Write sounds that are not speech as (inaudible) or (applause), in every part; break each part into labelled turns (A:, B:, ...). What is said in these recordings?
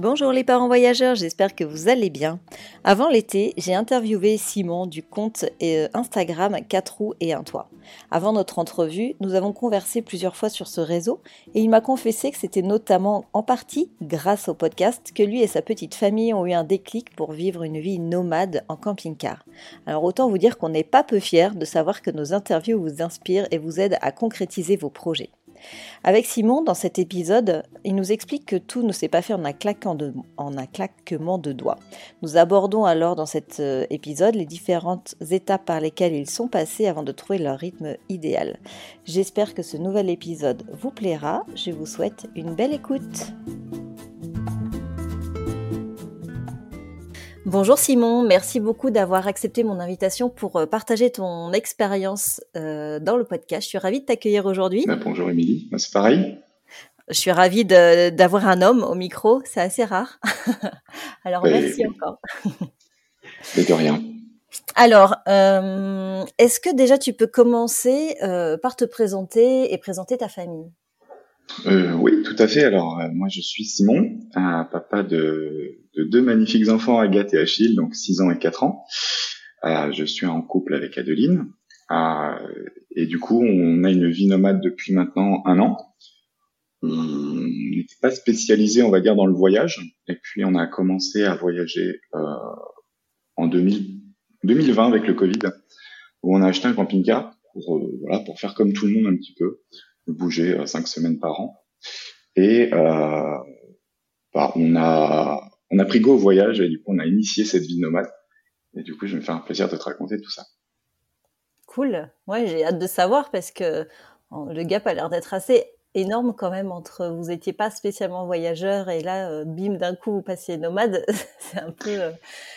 A: Bonjour les parents voyageurs, j'espère que vous allez bien. Avant l'été, j'ai interviewé Simon du compte euh, Instagram 4 roues et un toit. Avant notre entrevue, nous avons conversé plusieurs fois sur ce réseau et il m'a confessé que c'était notamment en partie grâce au podcast que lui et sa petite famille ont eu un déclic pour vivre une vie nomade en camping-car. Alors autant vous dire qu'on n'est pas peu fiers de savoir que nos interviews vous inspirent et vous aident à concrétiser vos projets. Avec Simon, dans cet épisode, il nous explique que tout ne s'est pas fait en un, claquement de doigts. Nous abordons alors dans cet euh, épisode les différentes étapes par lesquelles ils sont passés avant de trouver leur rythme idéal. J'espère que ce nouvel épisode vous plaira. Je vous souhaite une belle écoute. Bonjour Simon, merci beaucoup d'avoir accepté mon invitation pour euh, partager ton expérience euh, dans le podcast. Je suis ravie de t'accueillir aujourd'hui.
B: Bah, bonjour Émilie, bah, c'est pareil.
A: Je suis ravie d'avoir un homme au micro, c'est assez rare. (laughs) Alors merci encore. (laughs)
B: De rien.
A: Alors, euh, est-ce que déjà tu peux commencer par te présenter et présenter ta famille?
B: Euh, oui, tout à fait. Alors, moi, je suis Simon, un papa de, de, deux magnifiques enfants, Agathe et Achille, donc 6 ans et 4 ans. Euh, je suis en couple avec Adeline. Euh, et du coup, on a une vie nomade depuis maintenant un an. On n'était pas spécialisé, on va dire, dans le voyage. Et puis, on a commencé à voyager en 2000, 2020 avec le Covid, où on a acheté un camping-car pour, voilà, pour faire comme tout le monde un petit peu bouger euh, cinq semaines par an. Et euh, bah, on a on a pris go au voyage et du coup on a initié cette vie nomade. Et du coup, je vais me faire un plaisir de te raconter tout ça.
A: Cool. Ouais, j'ai hâte de savoir parce que le gap a l'air d'être assez énorme quand même entre vous étiez pas spécialement voyageur et là, euh, bim, d'un coup vous passiez nomade. (laughs) c'est un peu.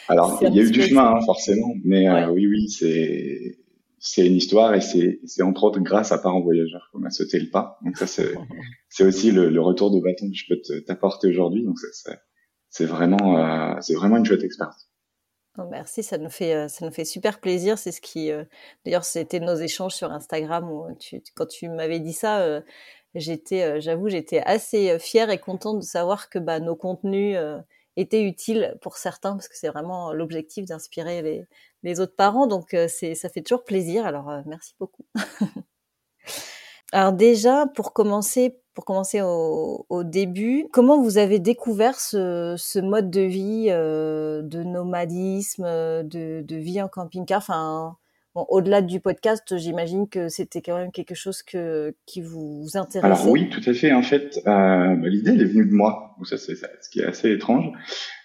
B: Alors, il y a eu du chemin, hein, forcément, mais oui, oui, c'est c'est une histoire et c'est entre autres grâce à Parents Voyageurs qu'on a sauté le pas. Donc ça c'est (laughs) aussi le, le, retour de bâton que je peux t'apporter aujourd'hui. Donc c'est vraiment euh, c'est vraiment une chouette expérience.
A: Oh, merci, ça nous fait euh, ça nous fait super plaisir. C'est ce qui euh, d'ailleurs c'était nos échanges sur Instagram où tu, quand tu m'avais dit ça, j'étais j'avoue j'étais assez fière et contente de savoir que bah, nos contenus étaient utiles pour certains parce que c'est vraiment l'objectif d'inspirer les, autres parents. Donc ça fait toujours plaisir. Alors merci beaucoup. (laughs) Alors déjà pour commencer pour commencer au, au, début, comment vous avez découvert ce, ce mode de vie euh, de nomadisme, de, de, vie en camping-car? Enfin, Bon, au-delà du podcast, j'imagine que c'était quand même quelque chose que, qui vous intéressait.
B: Alors oui, tout à fait. En fait, euh, bah, l'idée elle est venue de moi. Ça, c'est ce qui est assez étrange.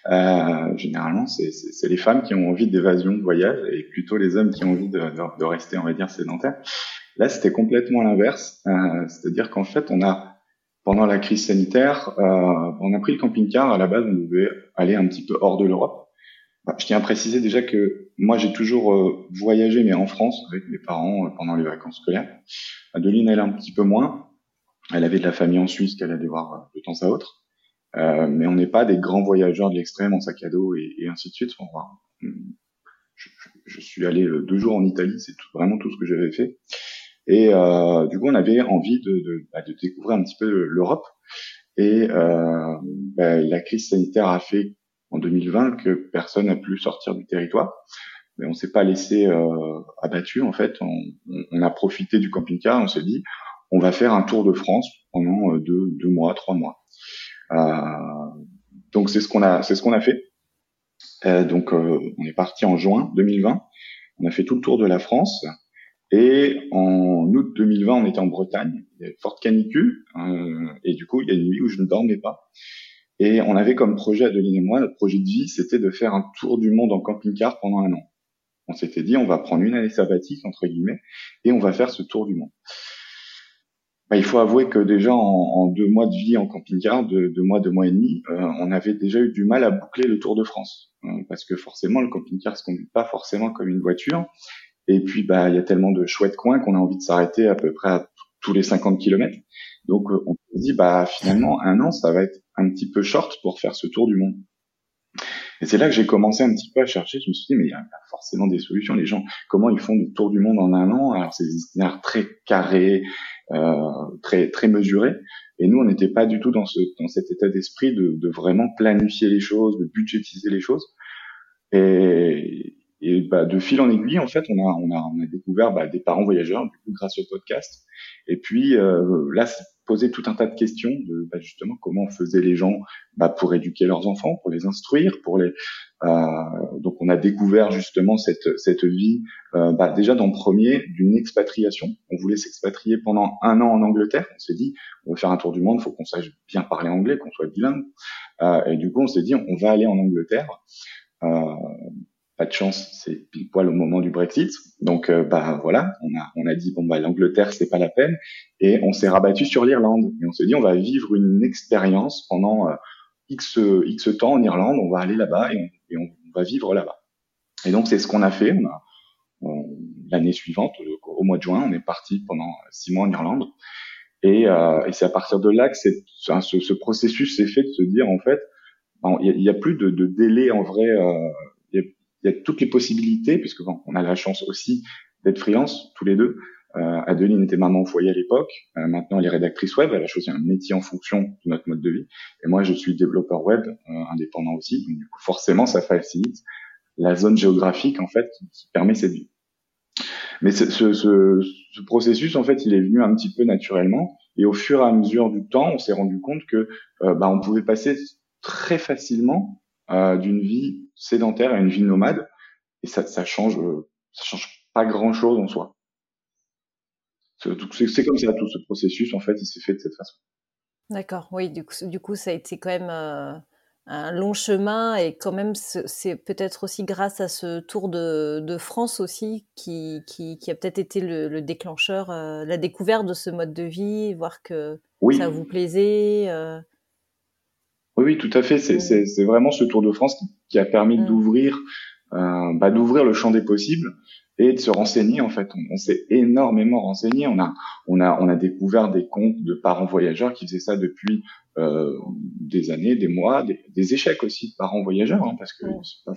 B: Euh, généralement, c'est les femmes qui ont envie d'évasion, de voyage, et plutôt les hommes qui ont envie de, de, de rester, on va dire, sédentaires. Là, c'était complètement l'inverse. Euh, C'est-à-dire qu'en fait, on a pendant la crise sanitaire, euh, on a pris le camping-car. À la base, on devait aller un petit peu hors de l'Europe. Bah, je tiens à préciser déjà que moi j'ai toujours euh, voyagé mais en France avec mes parents euh, pendant les vacances scolaires. Adeline elle un petit peu moins. Elle avait de la famille en Suisse qu'elle allait voir euh, de temps à autre. mais on n'est pas des grands voyageurs de l'extrême en sac à dos et, ainsi de suite. je, suis allé deux jours en Italie, c'est vraiment tout ce que j'avais fait. Et euh, du coup, on avait envie de, de, bah, de découvrir un petit peu l'Europe. Et euh, bah, la crise sanitaire a fait en 2020 que personne n'a pu sortir du territoire. Mais on s'est pas laissé euh, abattu en fait. On, on, a profité du camping-car. On s'est dit, on va faire un tour de France pendant euh, deux, deux mois, trois mois. Euh, donc c'est ce qu'on a, c'est ce qu'on a fait. Euh, donc euh, on est parti en juin 2020. On a fait tout le tour de la France. Et en août 2020, on était en Bretagne. Il y avait forte canicule. Euh, et du coup, il y a une nuit où je ne dormais pas. Et on avait comme projet, Adeline et moi, notre projet de vie, c'était de faire un tour du monde en camping-car pendant un an. On s'était dit, on va prendre une année sabbatique, entre guillemets, et on va faire ce tour du monde. Bah, il faut avouer que déjà en, deux mois de vie en camping-car, deux, mois, deux mois et demi, euh, on avait déjà eu du mal à boucler le Tour de France. Euh, parce que forcément, le camping-car se conduit pas forcément comme une voiture. Et puis, bah, il y a tellement de chouettes coins qu'on a envie de s'arrêter à peu près à tous les 50 kilomètres. Donc on se dit bah finalement un an ça va être un petit peu short pour faire ce tour du monde. Et c'est là que j'ai commencé un petit peu à chercher. Je me suis dit, mais il y a forcément des solutions. Les gens, comment ils font du tour du monde en un an? Alors, c'est des itinéraires très carrés, euh, très très mesurés. Et nous, on n'était pas du tout dans, ce, dans cet état d'esprit de, de, vraiment planifier les choses, de budgétiser les choses. Et, et bah, de fil en aiguille, en fait, on a, on a, on a découvert bah, des parents voyageurs, du coup, grâce au podcast. Et puis euh, là, poser tout un tas de questions de bah, justement comment faisaient les gens bah, pour éduquer leurs enfants, pour les instruire, pour les. Euh, donc, on a découvert justement cette cette vie euh, bah, déjà dans le premier d'une expatriation. On voulait s'expatrier pendant un an en Angleterre. On s'est dit, on veut faire un tour du monde, faut qu'on sache bien parler anglais, qu'on soit bilingue. Euh, et du coup, on s'est dit, on va aller en Angleterre. Euh, pas de chance, c'est pile poil au moment du Brexit. Donc euh, bah voilà, on a on a dit bon bah l'Angleterre c'est pas la peine et on s'est rabattu sur l'Irlande et on s'est dit on va vivre une expérience pendant euh, x x temps en Irlande, on va aller là-bas et, on, va vivre là-bas. Et donc c'est ce qu'on a fait. On a l'année suivante, au mois de juin, on est parti pendant six mois en Irlande. Et, euh, et c'est à partir de là que c'est, ce, ce, processus s'est fait de se dire en fait, il n'y a, a, plus de, de, délai en vrai. Euh, il y a toutes les possibilités, puisque bon, on a la chance aussi d'être freelance tous les deux. Euh, Adeline était maman au foyer à l'époque. Euh, maintenant, elle est rédactrice web. Elle a choisi un métier en fonction de notre mode de vie. Et moi, je suis développeur web euh, indépendant aussi. Donc, du coup, forcément, ça facilite la zone géographique en fait qui, permet cette vie. Mais ce, ce, ce, processus, en fait, il est venu un petit peu naturellement. Et au fur et à mesure du temps, on s'est rendu compte que euh, bah, on pouvait passer très facilement euh, d'une vie sédentaire à une vie nomade, et ça, ça change, euh, ça change pas grand chose en soi. C'est comme ça tout ce processus en fait, il s'est fait de cette façon.
A: D'accord, oui, du coup, du coup, ça a été quand même euh, un long chemin et quand même c'est peut-être aussi grâce à ce tour de, de France aussi qui, qui, qui a peut-être été le, le déclencheur, euh, la découverte de ce mode de vie, voir que ça vous plaisait. Euh...
B: Oui, oui, tout à fait. C'est vraiment ce Tour de France qui, qui a permis mm. d'ouvrir bah, d'ouvrir le champ des possibles et de se renseigner en fait. On, s'est énormément renseigné. On a on a on a découvert des comptes de parents voyageurs qui faisaient ça depuis euh, des années, des mois, des, des, échecs aussi de parents voyageurs, hein, parce que pas,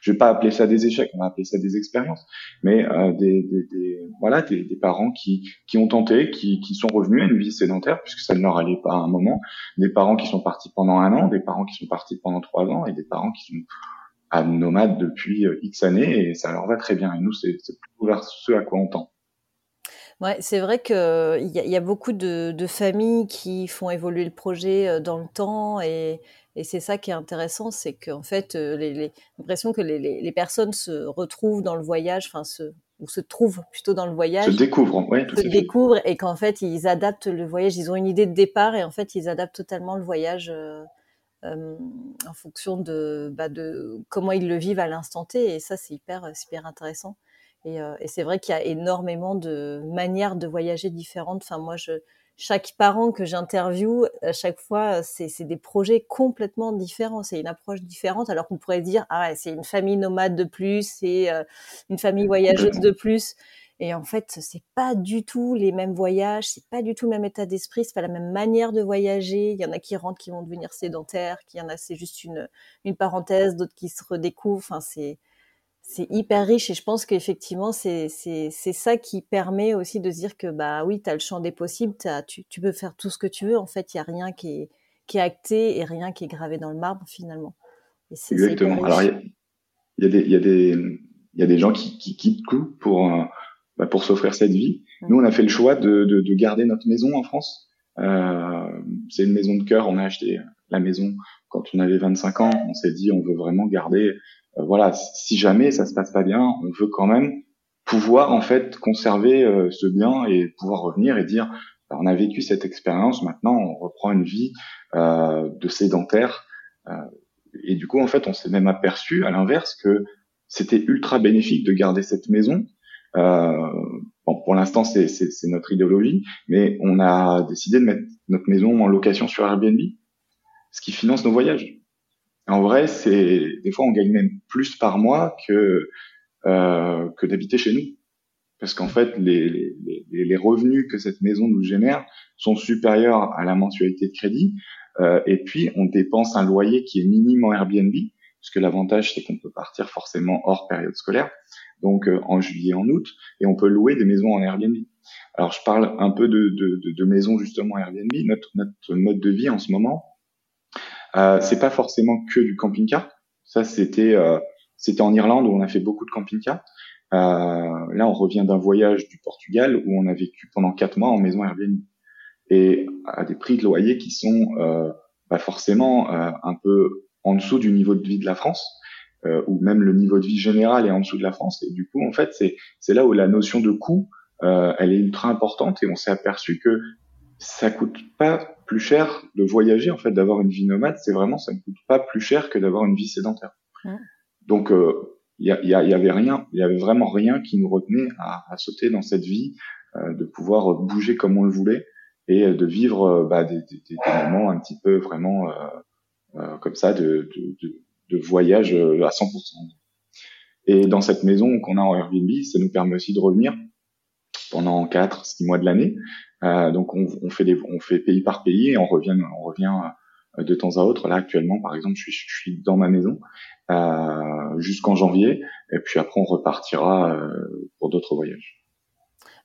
B: je vais pas appeler ça des échecs, on va appeler ça des expériences, mais euh, des, des, des, voilà des, des, parents qui qui ont tenté, qui, qui sont revenus à une vie sédentaire puisque ça ne leur allait pas à un moment, des parents qui sont partis pendant un an, des parents qui sont partis pendant trois ans et des parents qui sont à nomades depuis euh, X années et ça leur va très bien. Et nous, c'est plutôt vers ce à quoi on tend.
A: Ouais, c'est vrai qu'il y, a, y a beaucoup de, de, familles qui font évoluer le projet euh, dans le temps et, et c'est ça qui est intéressant, c'est qu'en fait, euh, les, l'impression que les, les, les, personnes se retrouvent dans le voyage, enfin se ou se trouvent plutôt dans le voyage.
B: Se découvrent, oui.
A: Se découvrent et qu'en fait ils adaptent le voyage. Ils ont une idée de départ et en fait ils adaptent totalement le voyage euh, euh, en fonction de, bah, de comment ils le vivent à l'instant T. Et ça, c'est hyper, hyper intéressant. Et, euh, et c'est vrai qu'il y a énormément de manières de voyager différentes. Enfin, moi, je, chaque parent que j'interviewe, à chaque fois, c'est des projets complètement différents. C'est une approche différente. Alors qu'on pourrait dire, ah, c'est une famille nomade de plus, c'est euh, une famille voyageuse de plus. Et en fait, c'est pas du tout les mêmes voyages, c'est pas du tout le même état d'esprit, c'est pas la même manière de voyager. Il y en a qui rentrent, qui vont devenir sédentaires, qui y en a, c'est juste une, une parenthèse, d'autres qui se redécouvrent. Enfin, c'est, c'est hyper riche et je pense qu'effectivement, c'est, c'est, c'est ça qui permet aussi de se dire que, bah oui, tu as le champ des possibles, tu, tu peux faire tout ce que tu veux. En fait, il y a rien qui est, qui est acté et rien qui est gravé dans le marbre finalement.
B: Et Exactement. Alors, il y a, des, il y a des, il y a des gens qui, qui quittent tout pour, bah, pour s'offrir cette vie. Nous, on a fait le choix de, de, de garder notre maison en France. Euh, c'est une maison de cœur. On a acheté la maison quand on avait 25 ans. On s'est dit, on veut vraiment garder. Euh, voilà, si jamais ça se passe pas bien, on veut quand même pouvoir en fait conserver euh, ce bien et pouvoir revenir et dire, bah, on a vécu cette expérience. Maintenant, on reprend une vie euh, de sédentaire. et du coup, en fait, on s'est même aperçu, à l'inverse, que c'était ultra bénéfique de garder cette maison euh, bon, pour l'instant, c'est notre idéologie, mais on a décidé de mettre notre maison en location sur Airbnb, ce qui finance nos voyages. En vrai, c'est des fois on gagne même plus par mois que euh, que d'habiter chez nous. parce qu'en fait, les, les, les, revenus que cette maison nous génère sont supérieurs à la mensualité de crédit. Euh, et puis, on dépense un loyer qui est minime en Airbnb, puisque l'avantage, c'est qu'on peut partir forcément hors période scolaire, donc euh, en juillet, en août, et on peut louer des maisons en Airbnb. Alors, je parle un peu de, de, de, de maisons justement Airbnb. Notre, notre mode de vie en ce moment, euh, c'est pas forcément que du camping-car. Ça, c'était euh, en Irlande où on a fait beaucoup de camping-car. Euh, là, on revient d'un voyage du Portugal où on a vécu pendant quatre mois en maison Airbnb et à des prix de loyer qui sont euh, bah forcément euh, un peu en dessous du niveau de vie de la France. Euh, ou même le niveau de vie général est en dessous de la France. Et du coup, en fait, c'est là où la notion de coût, euh, elle est ultra importante et on s'est aperçu que ça coûte pas plus cher de voyager, en fait, d'avoir une vie nomade. C'est vraiment, ça ne coûte pas plus cher que d'avoir une vie sédentaire. Donc, il y, y, y, avait rien, il y avait vraiment rien qui nous retenait à, à sauter dans cette vie, euh, de pouvoir bouger comme on le voulait et de vivre bah, des, des, des, moments un petit peu vraiment euh, comme ça de, de, de, de voyage à 100%. Et dans cette maison qu'on a en Airbnb, ça nous permet aussi de revenir pendant 4, 6 mois de l'année. Euh, donc on, fait des, on fait pays par pays et on revient, on revient de temps à autre. Là actuellement, par exemple, je suis, dans ma maison euh, jusqu'en janvier, et puis après on repartira euh, pour d'autres voyages.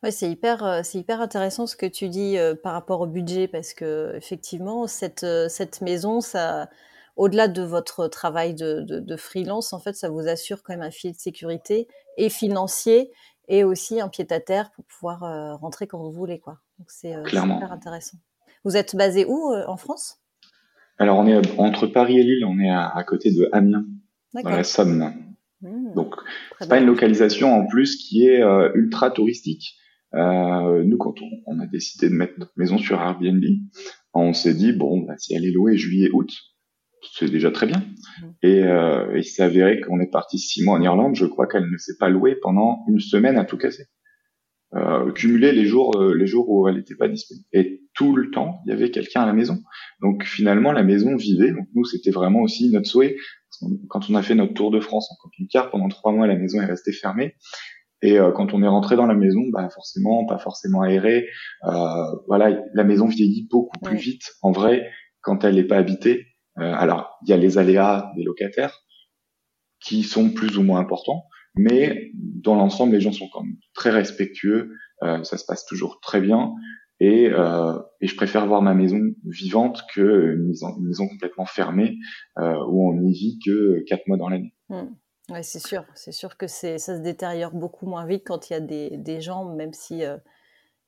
A: Ouais, c'est hyper, euh, c'est hyper intéressant ce que tu dis euh, par rapport au budget parce que effectivement cette euh, cette maison, ça, au-delà de votre travail de, de, de, freelance, en fait, ça vous assure quand même un filet de sécurité et financier et aussi un pied à terre pour pouvoir euh, rentrer quand vous voulez, quoi. Donc c'est super intéressant. Vous êtes basé où en France?
B: Alors on est entre Paris et Lille, on est à, à côté de Amiens dans la Somme. Mmh, Donc, c'est pas une localisation en plus qui est euh, ultra touristique. Euh, nous, quand on, on, a décidé de mettre notre maison sur Airbnb, on s'est dit bon, bah, si elle est louée juillet-août, c'est déjà très bien. Mmh. Et euh, il s'est avéré qu'on est parti six mois en Irlande. Je crois qu'elle ne s'est pas louée pendant une semaine à tout casser. Euh, cumuler les jours, euh, les jours où elle n'était pas disponible. Et tout le temps, il y avait quelqu'un à la maison. Donc finalement, la maison vivait. Donc nous, c'était vraiment aussi notre souhait quand on a fait notre tour de France en camping-car, pendant trois mois, la maison est restée fermée. Et euh, quand on est rentré dans la maison, bah forcément, pas forcément aéré. Euh, voilà, la maison vieillit beaucoup plus vite. En vrai, quand elle n'est pas habitée. Euh, alors, il y a les aléas des locataires qui sont plus ou moins importants, mais dans l'ensemble, les gens sont quand même très respectueux. Euh, ça se passe toujours très bien. Et, euh, et, je préfère voir ma maison vivante que une maison, complètement fermée où on n'y vit que quatre mois dans l'année.
A: Mmh. C'est sûr, c'est sûr que ça se détériore beaucoup moins vite quand il y a des, gens, même si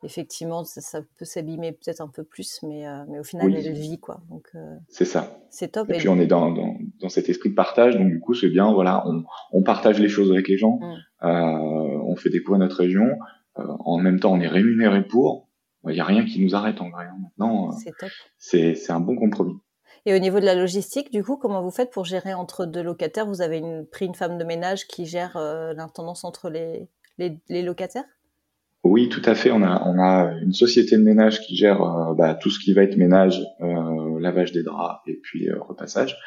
A: effectivement ça, ça, peut s'abîmer peut-être un peu plus, mais, euh, mais au final oui. elle vit quoi. Donc euh,
B: c'est ça.
A: C'est top.
B: Et, et puis on est dans, dans, dans, cet esprit de partage, donc du coup c'est bien, voilà, on, on, partage les choses avec les gens, mmh. on fait découvrir notre région, en même temps on est rémunéré pour il n'y a rien qui nous arrête en vrai. Hein. Maintenant, euh, c'est un bon compromis.
A: Et au niveau de la logistique, du coup, comment vous faites pour gérer entre deux locataires? Vous avez une, pris une femme de ménage qui gère euh, l'intendance entre les, les, les, locataires?
B: Oui, tout à fait. On a, on a une société de ménage qui gère euh, bah, tout ce qui va être ménage, euh, lavage des draps et puis euh, repassage.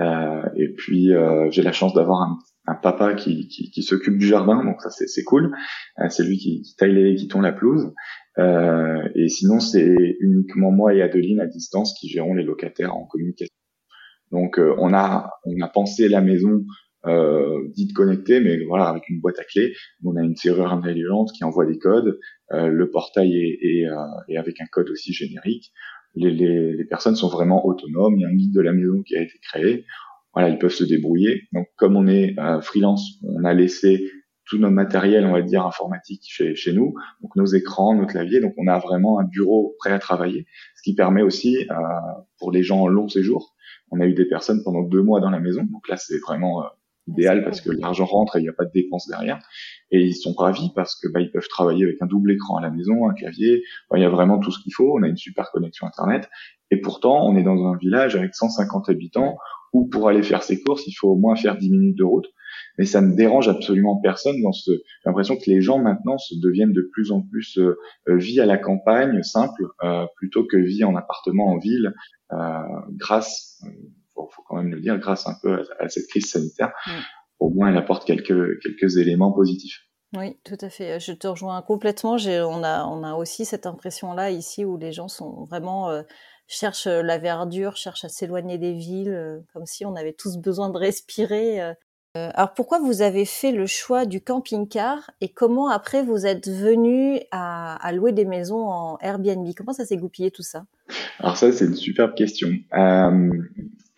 B: Euh, et puis j'ai la chance d'avoir un, un, papa qui, qui, qui s'occupe du jardin, donc ça c'est cool. c'est lui qui, qui taille les guitons, la pelouse. Euh, et sinon, c'est uniquement moi et Adeline à distance qui gérons les locataires en communication. Donc, euh, on a on a pensé la maison euh, dite connectée, mais voilà avec une boîte à clés. On a une serrure intelligente qui envoie des codes. Euh, le portail est, est, euh, est, avec un code aussi générique. Les, les, les, personnes sont vraiment autonomes. Il y a un guide de la maison qui a été créé. Voilà, ils peuvent se débrouiller. Donc, comme on est freelance, on a laissé tout notre matériel, on va dire, informatique chez, chez nous, donc nos écrans, nos claviers, donc on a vraiment un bureau prêt à travailler, ce qui permet aussi, euh, pour les gens en long séjour, on a eu des personnes pendant deux mois dans la maison, donc là c'est vraiment euh, idéal parce que l'argent rentre et il n'y a pas de dépenses derrière, et ils sont ravis parce que bah, ils peuvent travailler avec un double écran à la maison, un clavier, bah, il y a vraiment tout ce qu'il faut, on a une super connexion internet, et pourtant on est dans un village avec 150 habitants où pour aller faire ses courses, il faut au moins faire 10 minutes de route. Mais ça ne dérange absolument personne dans ce l'impression que les gens maintenant se deviennent de plus en plus euh, euh, vie à la campagne simple euh, plutôt que vie en appartement en ville euh, grâce faut, faut, quand même le dire grâce un peu à, à cette crise sanitaire mmh. au moins elle apporte quelques quelques éléments positifs
A: Oui, tout à fait. Je te rejoins complètement. On a, on a aussi cette impression-là ici où les gens sont vraiment euh, cherchent la verdure, cherchent à s'éloigner des villes, euh, comme si on avait tous besoin de respirer. Euh. alors pourquoi vous avez fait le choix du camping-car et comment après vous êtes venu à, à, louer des maisons en Airbnb? Comment ça s'est goupillé tout ça?
B: Alors ça c'est une superbe question.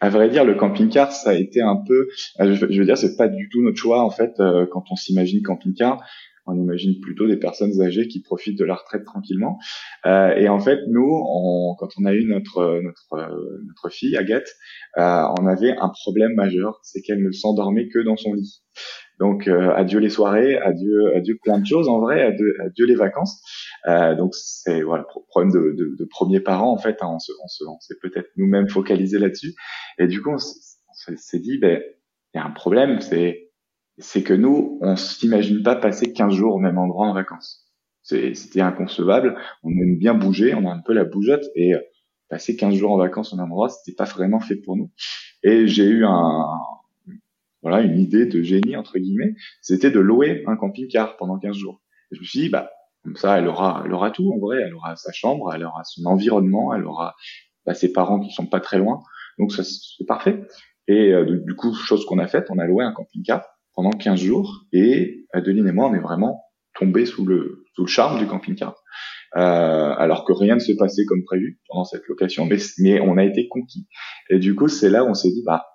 B: À vrai dire, le camping-car, ça a été un peu, euh, je veux dire, c'est pas du tout notre choix en fait. Euh, quand on s'imagine camping-car, on imagine plutôt des personnes âgées qui profitent de la retraite tranquillement. Euh, et en fait, nous, on, quand on a eu notre notre notre fille Agathe, on avait un problème majeur, c'est qu'elle ne s'endormait que dans son lit. Donc adieu les soirées, adieu adieu plein de choses en vrai, adieu, adieu les vacances. Euh, donc c'est voilà problème de, de, de premiers parents en fait. Hein, on se on se on s'est peut-être nous-mêmes focalisé là-dessus. Et du coup on s'est dit ben il y a un problème, c'est c'est que nous on s'imagine pas passer 15 jours au même endroit en vacances. C'était inconcevable. On aime bien bouger, on a un peu la bougeotte et euh, passer 15 jours en vacances au même endroit, c'était pas vraiment fait pour nous. Et j'ai eu un voilà une idée de génie entre guillemets, c'était de louer un camping-car pendant 15 jours. Je me suis dit bah comme ça, elle aura, elle aura tout en vrai. Elle aura sa chambre, elle aura son environnement, elle aura bah, ses parents qui sont pas très loin. Donc ça, c'est parfait. Et euh, du coup, chose qu'on a faite, on a loué un camping-car pendant 15 jours et Adeline et moi, on est vraiment tombés sous le, sous le charme du camping-car. Euh, alors que rien ne s'est passé comme prévu pendant cette location, mais, mais on a été conquis. Et du coup, c'est là où on s'est dit, bah,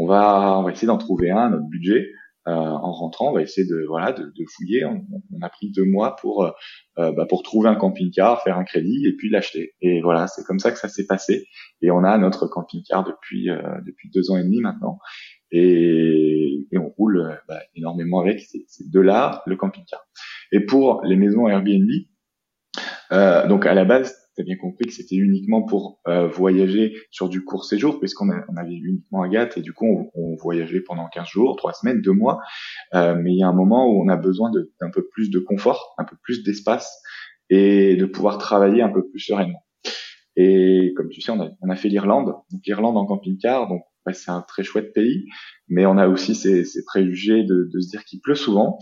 B: on va, on va essayer d'en trouver un notre budget. Euh, en rentrant, on va essayer de voilà de, de fouiller. On, on, a pris deux mois pour euh, euh, bah, pour trouver un camping-car, faire un crédit et puis l'acheter. Et voilà, c'est comme ça que ça s'est passé. Et on a notre camping-car depuis depuis deux ans et demi maintenant. Et, on roule bah, énormément avec. C'est de là le camping-car. Et pour les maisons Airbnb, euh, donc à la base, bien compris que c'était uniquement pour euh, voyager sur du court séjour, puisqu'on on avait uniquement Agathe, et du coup on, voyageait pendant 15 jours, 3 semaines, 2 mois. Euh, mais il y a un moment où on a besoin d'un peu plus de confort, un peu plus d'espace, et de pouvoir travailler un peu plus sereinement. Et comme tu sais, on a, fait l'Irlande, l'Irlande en camping-car, donc c'est un très chouette pays, mais on a aussi ces, ces préjugés de, de, se dire qu'il pleut souvent.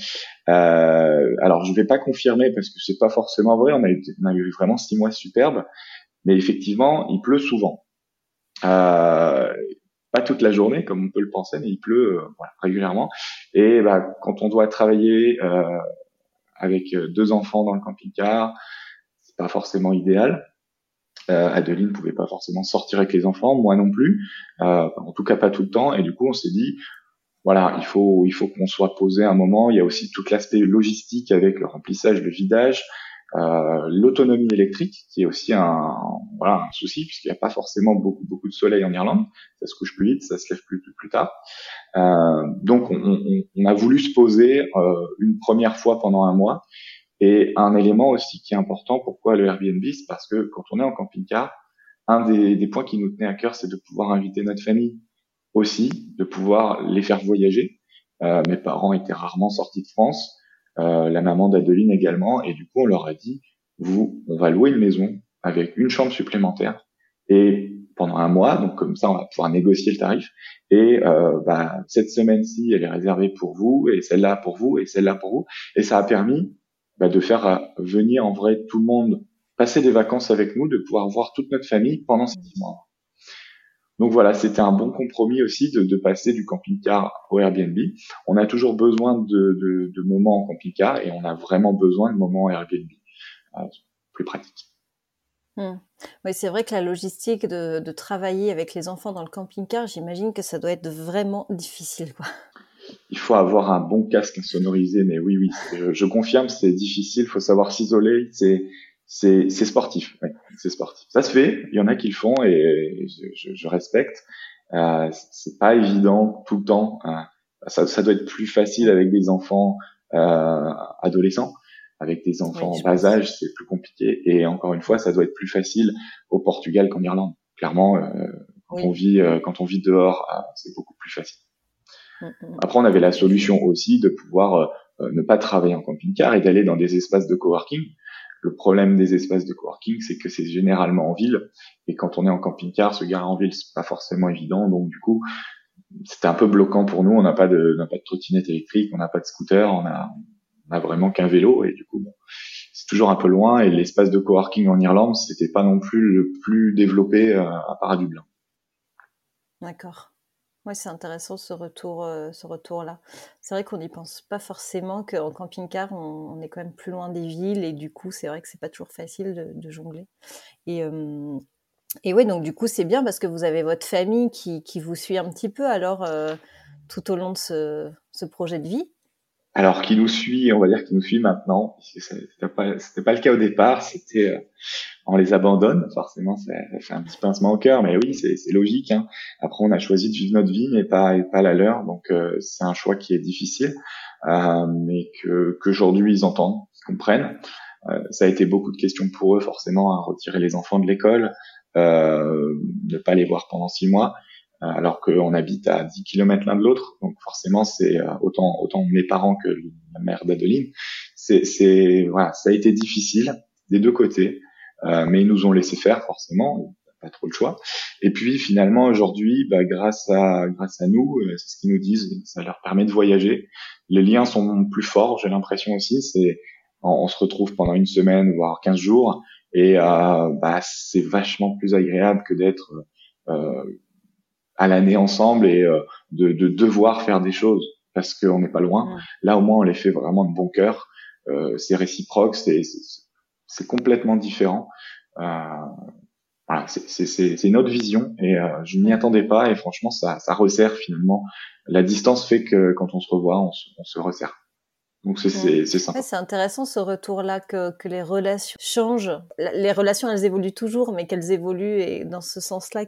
B: Euh, alors je vais pas confirmer parce que c'est pas forcément vrai. On a, eu, on a eu vraiment six mois superbes, mais effectivement il pleut souvent. Euh, pas toute la journée comme on peut le penser, mais il pleut euh, voilà, régulièrement. Et bah, quand on doit travailler euh, avec deux enfants dans le camping-car, c'est pas forcément idéal. Euh, Adeline pouvait pas forcément sortir avec les enfants, moi non plus, euh, en tout cas pas tout le temps. Et du coup, on s'est dit, voilà, il faut il faut qu'on soit posé un moment. Il y a aussi tout l'aspect logistique avec le remplissage, le vidage, euh, l'autonomie électrique qui est aussi un voilà un souci puisqu'il n'y a pas forcément beaucoup beaucoup de soleil en Irlande. Ça se couche plus vite, ça se lève plus plus, tard. Euh, donc on, on, a voulu se poser euh, une première fois pendant un mois et un élément aussi qui est important, pourquoi le Airbnb, c'est parce que quand on est en camping-car, un des, des, points qui nous tenait à cœur, c'est de pouvoir inviter notre famille aussi, de pouvoir les faire voyager. Euh, mes parents étaient rarement sortis de France, euh, la maman d'Adeline également, et du coup on leur a dit, vous, on va louer une maison avec une chambre supplémentaire et pendant un mois, donc comme ça on va pouvoir négocier le tarif. Et euh, bah, cette semaine-ci, elle est réservée pour vous, et celle-là pour vous, et celle-là pour vous. Et ça a permis bah, de faire euh, venir en vrai tout le monde passer des vacances avec nous, de pouvoir voir toute notre famille pendant ces dix mois. Donc voilà, c'était un bon compromis aussi de, passer du camping-car au Airbnb. On a toujours besoin de, moments en camping-car et on a vraiment besoin de moments Airbnb euh, plus pratiques.
A: Hmm. Oui, c'est vrai que la logistique de, de, travailler avec les enfants dans le camping-car, j'imagine que ça doit être vraiment difficile. Quoi
B: il faut avoir un bon casque sonorisé, mais oui, oui, je, confirme, c'est difficile, il faut savoir s'isoler, c'est c'est c'est sportif, c'est sportif. Ça se fait, il y en a qui le font et je, je, respecte. Euh, c'est pas évident tout le temps. Hein. Ça, ça doit être plus facile avec des enfants euh, adolescents. Avec des enfants en bas âge, c'est plus compliqué. Et encore une fois, ça doit être plus facile au Portugal qu'en Irlande. Clairement, euh, quand on vit euh, quand on vit dehors, euh, c'est beaucoup plus facile. Mm, mm. Après, on avait la solution aussi de pouvoir euh, euh, ne pas travailler en camping-car et d'aller dans des espaces de coworking. Le problème des espaces de coworking, c'est que c'est généralement en ville. Et quand on est en camping-car, se garer en ville, c'est pas forcément évident. Donc, du coup, c'était un peu bloquant pour nous. On n'a pas de, n'a pas de trottinette électrique, on n'a pas de scooter, on a, a vraiment qu'un vélo et du coup, bon, c'est toujours un peu loin et l'espace de coworking en Irlande, c'était pas non plus le plus développé euh, à part à Dublin.
A: D'accord. C'est intéressant ce retour, euh, ce retour-là. C'est vrai qu'on n'y pense pas forcément qu'en camping-car, on, est quand même plus loin des villes et du coup, c'est vrai que c'est pas toujours facile de, jongler. Et, euh, et oui, donc du coup, c'est bien parce que vous avez votre famille qui, qui vous suit un petit peu alors tout au long de ce, ce projet de vie.
B: Alors, qui nous suit, on va dire qui nous suit maintenant. C'était pas, pas le cas au départ. C'était, euh, on les abandonne. Forcément, ça, fait un petit pincement au cœur, mais oui, c'est logique. Hein. Après, on a choisi de vivre notre vie, mais pas, pas la leur. Donc, euh, c'est un choix qui est difficile, euh, mais que qu'aujourd'hui ils entendent, ils comprennent. Euh, ça a été beaucoup de questions pour eux, forcément, à retirer les enfants de l'école, ne pas les voir pendant six mois. Euh, alors qu'on habite à 10 km l'un de l'autre. Donc forcément, c'est euh, autant autant mes parents que la mère d'Adeline. C'est voilà, ça a été difficile des deux côtés, euh, mais ils nous ont laissé faire forcément, pas trop le choix. Et puis finalement aujourd'hui, bah, grâce à grâce à nous, c'est ce qu'ils nous disent, ça leur permet de voyager. Les liens sont plus forts, j'ai l'impression aussi. C'est on, se retrouve pendant une semaine voire 15 jours et euh, bah, c'est vachement plus agréable que d'être euh, à l'année ensemble et euh, de, de, devoir faire des choses parce qu'on n'est pas loin. Là, au moins, on les fait vraiment de bon cœur. Euh, c'est réciproque, c'est c'est complètement différent. Euh, voilà, c'est une autre vision et euh, je n'y attendais pas et franchement, ça, ça resserre finalement. La distance fait que quand on se revoit, on se, on se resserre. Donc c'est
A: intéressant ce retour-là que, que, les relations changent. Les relations, elles évoluent toujours, mais qu'elles évoluent et dans ce sens-là,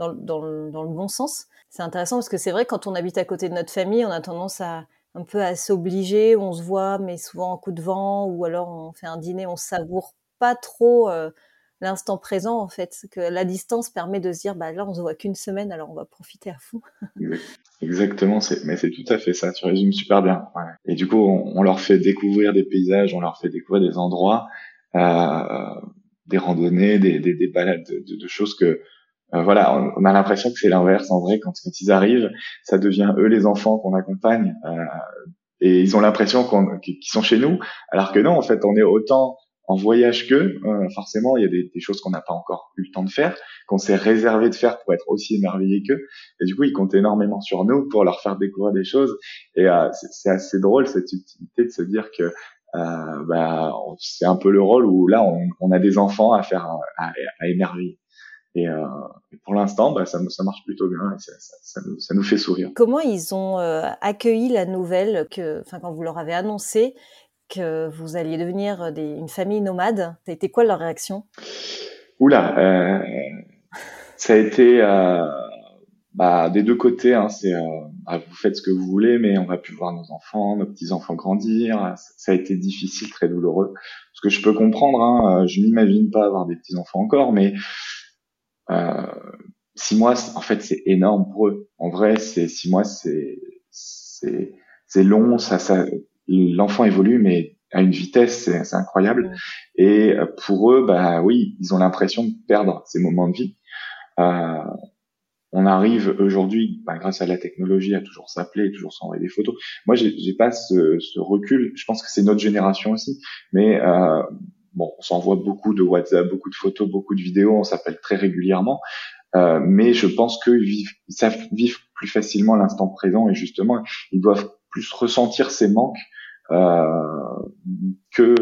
A: dans, dans, dans, le bon sens. C'est intéressant parce que c'est vrai quand on habite à côté de notre famille, on a tendance à un peu à s'obliger. On se voit, mais souvent en coup de vent, ou alors on fait un dîner, on savoure pas trop. Euh, l'instant présent en fait, que la distance permet de se dire bah là on se voit qu'une semaine alors on va profiter à fond. (laughs)
B: Exactement, c'est mais c'est tout à fait ça, tu résumes super bien. Et du coup on, leur fait découvrir des paysages, on leur fait découvrir des endroits, euh, des randonnées, des, des, des balades de, de, choses que euh, voilà, on, a l'impression que c'est l'inverse en vrai quand, quand ils arrivent, ça devient eux les enfants qu'on accompagne. Euh, et ils ont l'impression qu'on, qu'ils sont chez nous, alors que non, en fait, on est autant en voyage que euh, forcément il y a des, des choses qu'on n'a pas encore eu le temps de faire, qu'on s'est réservé de faire pour être aussi émerveillé qu'eux. Et du coup, ils comptent énormément sur nous pour leur faire découvrir des choses. Et euh, c'est assez drôle cette utilité de se dire que euh, bah, c'est un peu le rôle où là on, on a des enfants à faire à, émerveiller. Et, euh, pour l'instant, bah, ça, ça, marche plutôt bien et ça, ça, nous, ça, nous, fait sourire.
A: Comment ils ont euh, accueilli la nouvelle que, enfin, quand vous leur avez annoncé que vous alliez devenir euh, une famille nomade. Ça a été quoi leur réaction?
B: Oula, euh, ça a été euh, bah, des deux côtés. Hein, euh, bah, vous faites ce que vous voulez, mais on va plus voir nos enfants, nos petits enfants grandir. Ça a été difficile, très douloureux. Ce que je peux comprendre, hein, je n'imagine pas avoir des petits enfants encore, mais euh, six mois, en fait, c'est énorme pour eux. En vrai, c'est six mois, c'est long. Ça l'enfant évolue, mais à une vitesse, c'est incroyable. Et euh, pour eux, bah oui, ils ont l'impression de perdre ces moments de vie. Euh, on arrive aujourd'hui, bah, grâce à la technologie, à toujours s'appeler, toujours s'envoyer des photos. Moi, j'ai pas ce, ce, recul. Je pense que c'est notre génération aussi, mais euh, bon, on s'envoie beaucoup de WhatsApp, beaucoup de photos, beaucoup de vidéos. On s'appelle très régulièrement. Euh, mais je pense qu'ils vivent, ils savent vivre plus facilement l'instant présent et justement, ils doivent plus ressentir ces manques que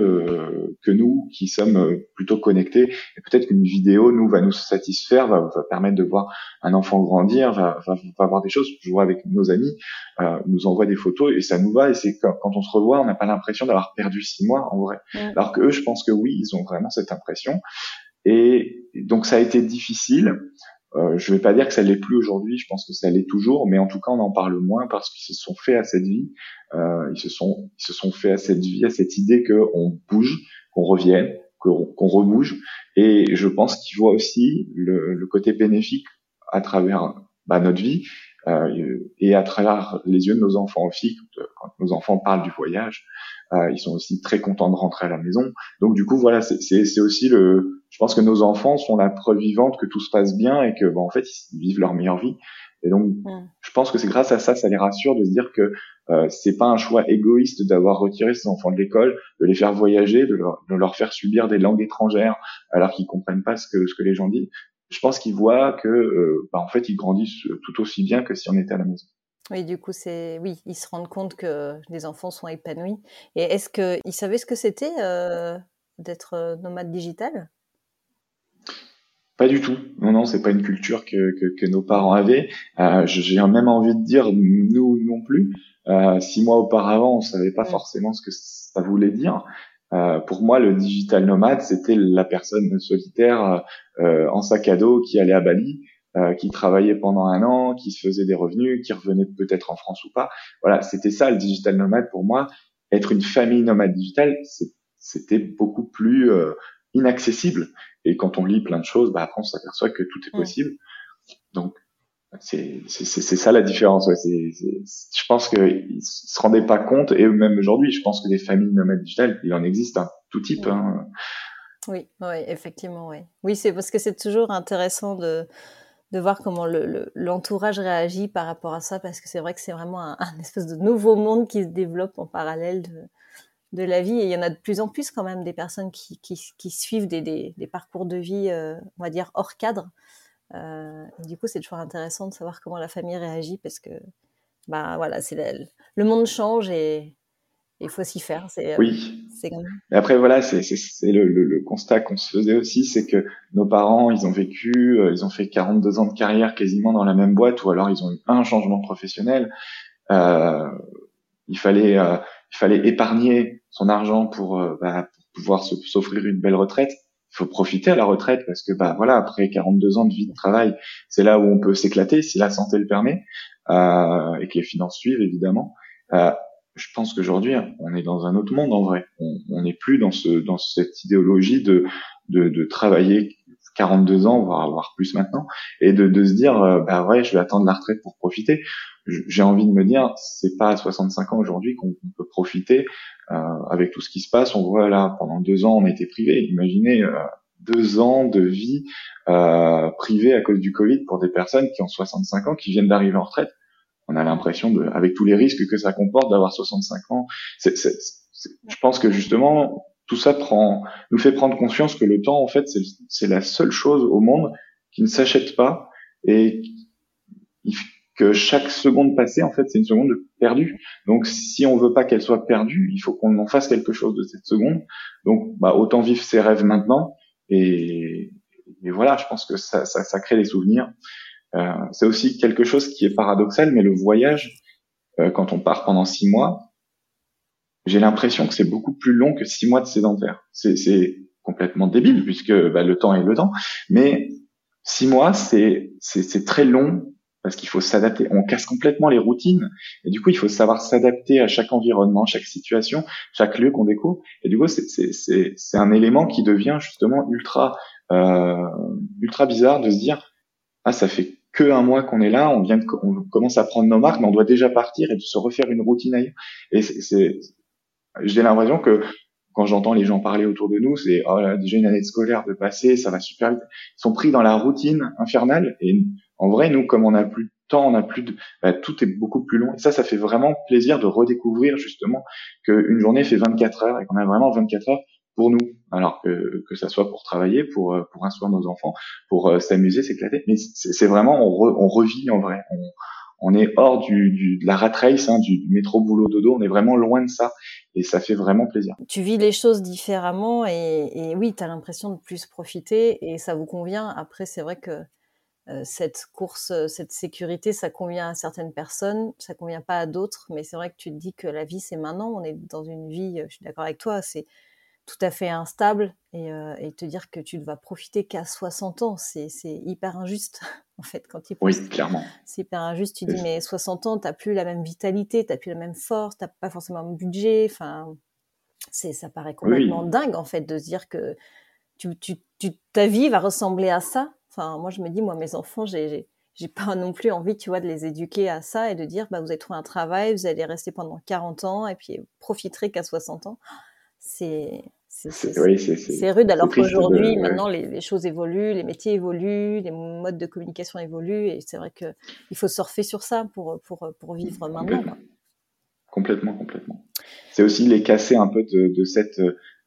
B: que nous qui sommes plutôt connectés. Et peut-être qu'une vidéo nous va nous satisfaire, va, va, permettre de voir un enfant grandir, va, va, va voir des choses. Je vois avec nos amis, euh, nous envoie des photos et ça nous va. Et c'est quand, quand on se revoit, on n'a pas l'impression d'avoir perdu six mois en vrai. Alors que eux, je pense que oui, ils ont vraiment cette impression. Et donc ça a été difficile. Euh, je vais pas dire que ça l'est plus aujourd'hui, je pense que ça l'est toujours, mais en tout cas on en parle moins parce qu'ils se sont fait à cette vie, euh, ils se sont ils se sont fait à cette vie, à cette idée qu'on bouge, qu'on revienne, qu'on rebouge, et je pense qu'ils voient aussi le, le, côté bénéfique à travers bah, notre vie euh, et à travers les yeux de nos enfants aussi. Quand nos enfants parlent du voyage, euh, ils sont aussi très contents de rentrer à la maison. Donc du coup voilà, c'est aussi le je pense que nos enfants sont la preuve vivante que tout se passe bien et que, bon, en fait, ils vivent leur meilleure vie. Et donc,
A: Mm.
B: je pense que c'est grâce à ça, ça les rassure de se dire que euh, c'est pas un choix égoïste d'avoir retiré ses enfants de l'école, de les faire voyager, de leur, de leur faire subir des langues étrangères alors qu'ils comprennent pas ce que ce que les gens disent. Je pense qu'ils voient que, euh, bah, en fait, ils grandissent tout aussi bien que si on était à la maison.
A: Oui, du coup, c'est oui, ils se rendent compte que les enfants sont épanouis. Et est-ce qu'ils savaient ce que c'était euh, d'être euh, nomade digital
B: Pas du tout. Non, non, c'est pas une culture que, que, que nos parents avaient. Euh, J'ai même envie de dire nous non plus. Euh, six mois auparavant, on savait pas
A: Mm.
B: forcément ce que ça voulait dire. Euh, pour moi, le digital nomade, c'était la personne solitaire euh, en sac à dos qui allait à Bali, euh, qui travaillait pendant un an, qui se faisait des revenus, qui revenait peut-être en France ou pas. Voilà, c'était ça le digital nomade pour moi. Être une famille nomade digitale, c'était beaucoup plus euh, inaccessible. Et quand on lit plein de choses, bah après on s'aperçoit que tout est possible. Donc c'est ça la différence. Ouais. C'est c'est- je pense qu'ils se rendaient pas compte et même aujourd'hui, je pense que des familles nomades digitales, il en existe un tout type. Hein.
A: Oui, oui, effectivement, oui. Oui, c'est parce que c'est toujours intéressant de, de voir comment le- le- l'entourage réagit par rapport à ça, parce que c'est vrai que c'est vraiment un, espèce de nouveau monde qui se développe en parallèle de, de la vie. Et il y en a de plus en plus quand même des personnes qui, qui, suivent des, des, parcours de vie, euh, on va dire, hors cadre. Euh, du coup, c'est toujours intéressant de savoir comment la famille réagit, parce que bah, voilà, c'est le monde change il faut s'y faire. C'est euh,
B: Oui.
A: c'est
B: Mais après voilà, c'est c'est c'est le, le, le constat qu'on se faisait aussi, c'est que nos parents, ils ont vécu, euh, ils ont fait 42 ans de carrière quasiment dans la même boîte, ou alors ils ont eu un changement professionnel. Euh, il fallait euh, il fallait épargner son argent pour, euh, bah, pour pouvoir se- s'offrir une belle retraite. Il faut profiter à la retraite parce que bah voilà après 42 ans de vie de travail, c'est là où on peut s'éclater si la santé le permet euh, et que les finances suivent évidemment. Euh, je pense qu'aujourd'hui on est dans un autre monde en vrai. On n'est plus dans ce dans cette idéologie de de, de travailler 42 ans voire voire plus maintenant et de, de se dire euh, bah ouais je vais attendre la retraite pour profiter j'ai envie de me dire, c'est pas à 65 ans aujourd'hui qu'on peut profiter euh, avec tout ce qui se passe. On voit là, pendant deux ans, on été privé. Imaginez euh, deux ans de vie euh, privée à cause du Covid pour des personnes qui ont 65 ans, qui viennent d'arriver en retraite. On a l'impression, de, avec tous les risques que ça comporte, d'avoir 65 ans. Je pense que justement, tout ça prend, nous fait prendre conscience que le temps, en fait, c'est la seule chose au monde qui ne s'achète pas et que chaque seconde passée, en fait, c'est une seconde perdue. Donc, si on veut pas qu'elle soit perdue, il faut qu'on en fasse quelque chose de cette seconde. Donc, bah, autant vivre ses rêves maintenant. Et, et voilà, je pense que ça, ça, ça crée des souvenirs. Euh, c'est aussi quelque chose qui est paradoxal, mais le voyage, euh, quand on part pendant six mois, j'ai l'impression que c'est beaucoup plus long que six mois de sédentaire. C'est, complètement débile puisque bah, le temps est le temps, mais six mois, c'est, c'est, très long parce qu'il faut s'adapter. On casse complètement les routines et du coup, il faut savoir s'adapter à chaque environnement, chaque situation, chaque lieu qu'on découvre. Et du coup, c'est un élément qui devient justement ultra, euh, ultra bizarre de se dire ah ça fait que un mois qu'on est là, on vient de, on commence à prendre nos marques, mais on doit déjà partir et de se refaire une routine ailleurs. Et c'est, j'ai l'impression que quand j'entends les gens parler autour de nous, c'est oh déjà une année de scolaire de passer, ça va super vite. Ils sont pris dans la routine infernale. Et en vrai, nous, comme on n'a plus de temps, on n'a plus de, bah, tout est beaucoup plus long. Et ça, ça fait vraiment plaisir de redécouvrir justement qu'une journée fait 24 heures et qu'on a vraiment 24 heures pour nous. Alors que que ça soit pour travailler, pour euh, pour instruire nos enfants, pour euh, s'amuser, s'éclater. Mais c'est vraiment on, re, on revit en vrai. On, est hors du, du, de la rat race, hein, du, métro boulot dodo, on est vraiment loin de ça et ça fait vraiment plaisir.
A: Tu vis les choses différemment et, oui, tu as l'impression de plus profiter et ça vous convient. Après, c'est vrai que euh, cette course, cette sécurité, ça convient à certaines personnes, ça convient pas à d'autres, mais c'est vrai que tu te dis que la vie, c'est maintenant, on est dans une vie, je suis d'accord avec toi, c'est tout à fait instable et, euh, et, te dire que tu ne vas profiter qu'à 60 ans, c'est hyper injuste (laughs) en fait quand
B: Oui, clairement.
A: C'est hyper injuste. Tu dis mais 60 ans, t'as plus la même vitalité, t'as plus la même force, t'as pas forcément un budget. Enfin, ça paraît complètement oui. dingue en fait de se dire que tu, tu, tu, ta vie va ressembler à ça. Enfin, moi je me dis moi mes enfants, j'ai j'ai pas non plus envie, tu vois, de les éduquer à ça et de dire bah vous allez trouver un travail, vous allez rester pendant 40 ans et puis profiterez qu'à 60 ans c'est c'est rude alors qu'aujourd'hui, maintenant, les, choses évoluent, les métiers évoluent, les modes de communication évoluent, et c'est vrai qu'il faut surfer sur ça pour, pour, pour vivre maintenant.
B: Complètement, complètement. C'est aussi les casser un peu de, de cette,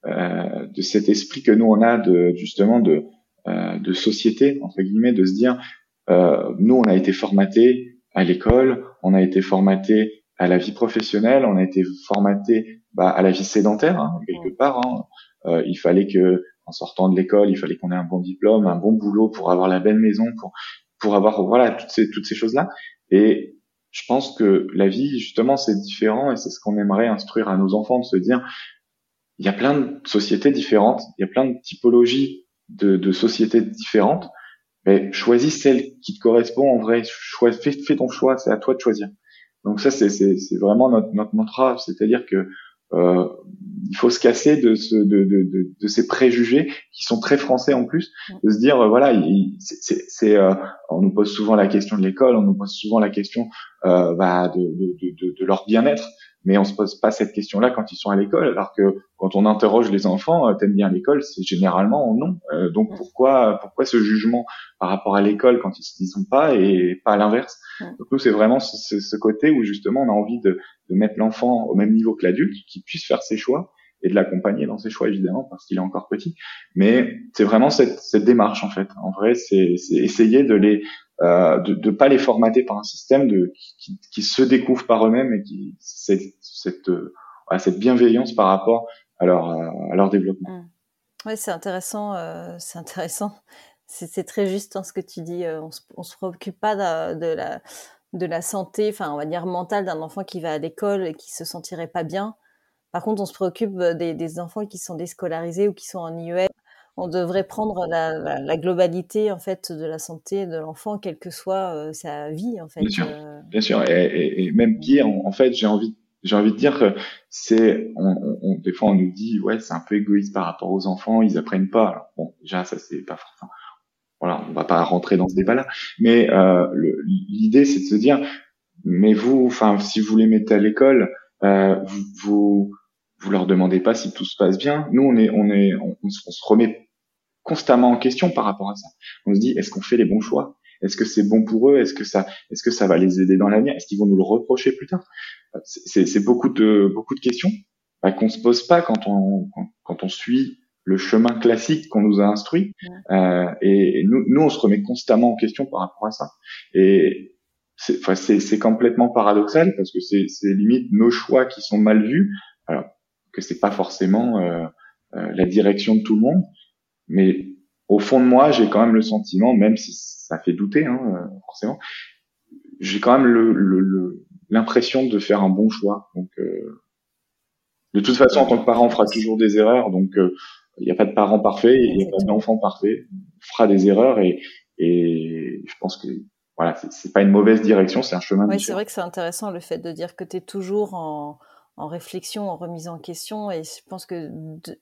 B: euh, de cet esprit que nous on a de justement de, euh, de société entre guillemets, de se dire, euh, nous on a été formaté à l'école, on a été formaté à la vie professionnelle, on a été formaté bah, à la vie sédentaire hein, quelque part. Hein. Euh, il fallait que, en sortant de l'école, il fallait qu'on ait un bon diplôme, un bon boulot pour avoir la belle maison, pour pour avoir voilà toutes ces toutes ces choses là. Et je pense que la vie justement c'est différent et c'est ce qu'on aimerait instruire à nos enfants de se dire il y a plein de sociétés différentes, il y a plein de typologies de, de sociétés différentes, mais choisis celle qui te correspond en vrai. fais, fais ton choix, c'est à toi de choisir. Donc ça, c'est, vraiment notre, notre mantra, c'est-à-dire que euh, il faut se casser de, ce, de, de, de, ces préjugés qui sont très français en plus, de se dire euh, voilà, c'est, euh, on nous pose souvent la question de l'école, on nous pose souvent la question euh, bah, de, de, de, leur bien-être, mais on se pose pas cette question-là quand ils sont à l'école, alors que quand on interroge les enfants, euh, t'aimes bien l'école, c'est généralement non. Euh, donc pourquoi pourquoi ce jugement par rapport à l'école quand ils n'y sont pas et pas à l'inverse? Donc nous c'est vraiment ce, ce, côté où justement on a envie de, de mettre l'enfant au même niveau que l'adulte, qui puisse faire ses choix et de l'accompagner dans ses choix évidemment parce qu'il est encore petit. Mais c'est vraiment cette, cette démarche en fait. En vrai, c'est essayer de les euh, de ne pas les formater par un système qui, se découvre par eux-mêmes et qui cette, cette, euh, cette bienveillance par rapport à leur, à leur développement. Mmh.
A: Oui, c'est intéressant. Euh, c'est intéressant. C'est très juste hein, ce que tu dis. Euh, on on se préoccupe pas de, la, de la santé, enfin, on va dire mentale d'un enfant qui va à l'école et qui se sentirait pas bien. Par contre, on se préoccupe des, enfants qui sont déscolarisés ou qui sont en IEF on devrait prendre la, globalité en fait de la santé de l'enfant, quelle que soit euh, sa vie en fait.
B: Bien sûr, euh. bien sûr. Et, même pire, en, fait, j'ai envie, j'ai envie de dire que c'est, on, des fois on nous dit ouais c'est un peu égoïste par rapport aux enfants, ils apprennent pas. bon, déjà ça c'est pas forcément. Voilà, on va pas rentrer dans ce débat-là, mais euh, l'idée c'est de se dire, mais vous, enfin si vous les mettez à l'école, vous, vous vous leur demandez pas si tout se passe bien. Nous, on est, on est, on se remet constamment en question par rapport à ça. On se dit, est-ce qu'on fait les bons choix? Est-ce que c'est bon pour eux? Est-ce que ça, est-ce que ça va les aider dans l'avenir? Est-ce qu'ils vont nous le reprocher plus tard? C'est beaucoup de beaucoup de questions bah, qu'on se pose pas quand on quand, on suit le chemin classique qu'on nous a instruit. Euh, et, nous, nous, on se remet constamment en question par rapport à ça. Et c'est enfin, c'est complètement paradoxal parce que c'est limite nos choix qui sont mal vus, alors que c'est pas forcément euh, euh, la direction de tout le monde. Mais au fond de moi, j'ai quand même le sentiment, même si ça fait douter, hein, euh, forcément, j'ai quand même l'impression le, de faire un bon choix. Donc, euh, de toute façon, en tant que parent, on fera toujours des erreurs. Donc, il euh, n'y a pas de parent parfait, il n'y a pas d'enfant parfait. On fera des erreurs et, et je pense que voilà, c'est pas une mauvaise direction, c'est un chemin.
A: Oui, c'est vrai que c'est intéressant le fait de dire que tu es toujours en, en réflexion, en remise en question. Et je pense que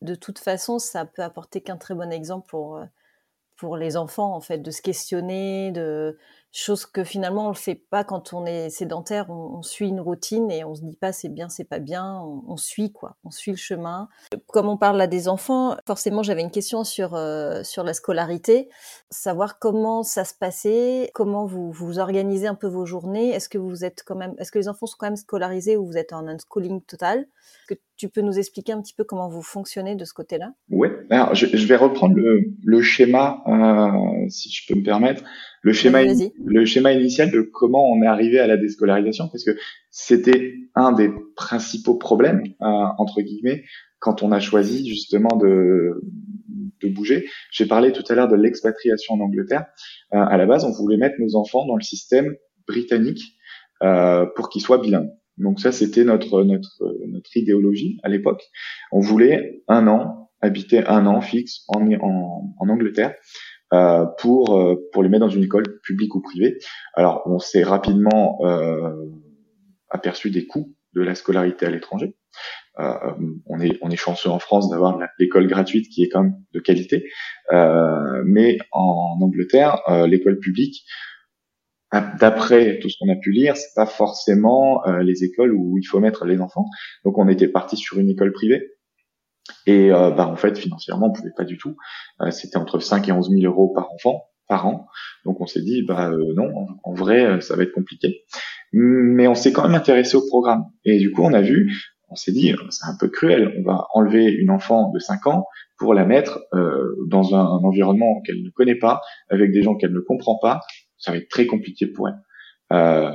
A: de, toute façon, ça peut apporter qu'un très bon exemple pour, euh, pour les enfants, en fait, de se questionner, de, Chose que finalement on le fait pas quand on est sédentaire, on, suit une routine et on se dit pas c'est bien, c'est pas bien, on, suit quoi, on suit le chemin. Comme on parle là des enfants, forcément j'avais une question sur euh, sur la scolarité, savoir comment ça se passait, comment vous vous organisez un peu vos journées, est-ce que vous êtes quand même, est-ce que les enfants sont quand même scolarisés ou vous êtes en unschooling total? Tu peux nous expliquer un petit peu comment vous fonctionnez de ce côté-là?
B: Oui, alors je, vais reprendre le, le schéma, euh, si je peux me permettre, le schéma, le schéma initial de comment on est arrivé à la déscolarisation, parce que c'était un des principaux problèmes, euh, entre guillemets, quand on a choisi justement de, de bouger. J'ai parlé tout à l'heure de l'expatriation en Angleterre. Euh, à la base, on voulait mettre nos enfants dans le système britannique euh, pour qu'ils soient bilingues. Donc ça, c'était notre, notre, notre idéologie à l'époque. On voulait un an, habiter un an fixe en, en, en Angleterre euh, pour, euh, pour les mettre dans une école publique ou privée. Alors, on s'est rapidement euh, aperçu des coûts de la scolarité à l'étranger. Euh, on est on est chanceux en France d'avoir l'école gratuite qui est quand même de qualité, euh, mais en Angleterre, l'école publique d'après tout ce qu'on a pu lire, c'est pas forcément euh, les écoles où il faut mettre les enfants. Donc on était parti sur une école privée. Et euh, bah, en fait, financièrement, on pouvait pas du tout. Euh, c'était entre 5 et 11 000 euros par enfant, par an. Donc on s'est dit, bah euh, non, en, vrai, ça va être compliqué. Mais on s'est quand même intéressé au programme. Et du coup, on a vu, on s'est dit, c'est un peu cruel. On va enlever une enfant de 5 ans pour la mettre dans un environnement qu'elle ne connaît pas, avec des gens qu'elle ne comprend pas. Ça va être très compliqué pour elle.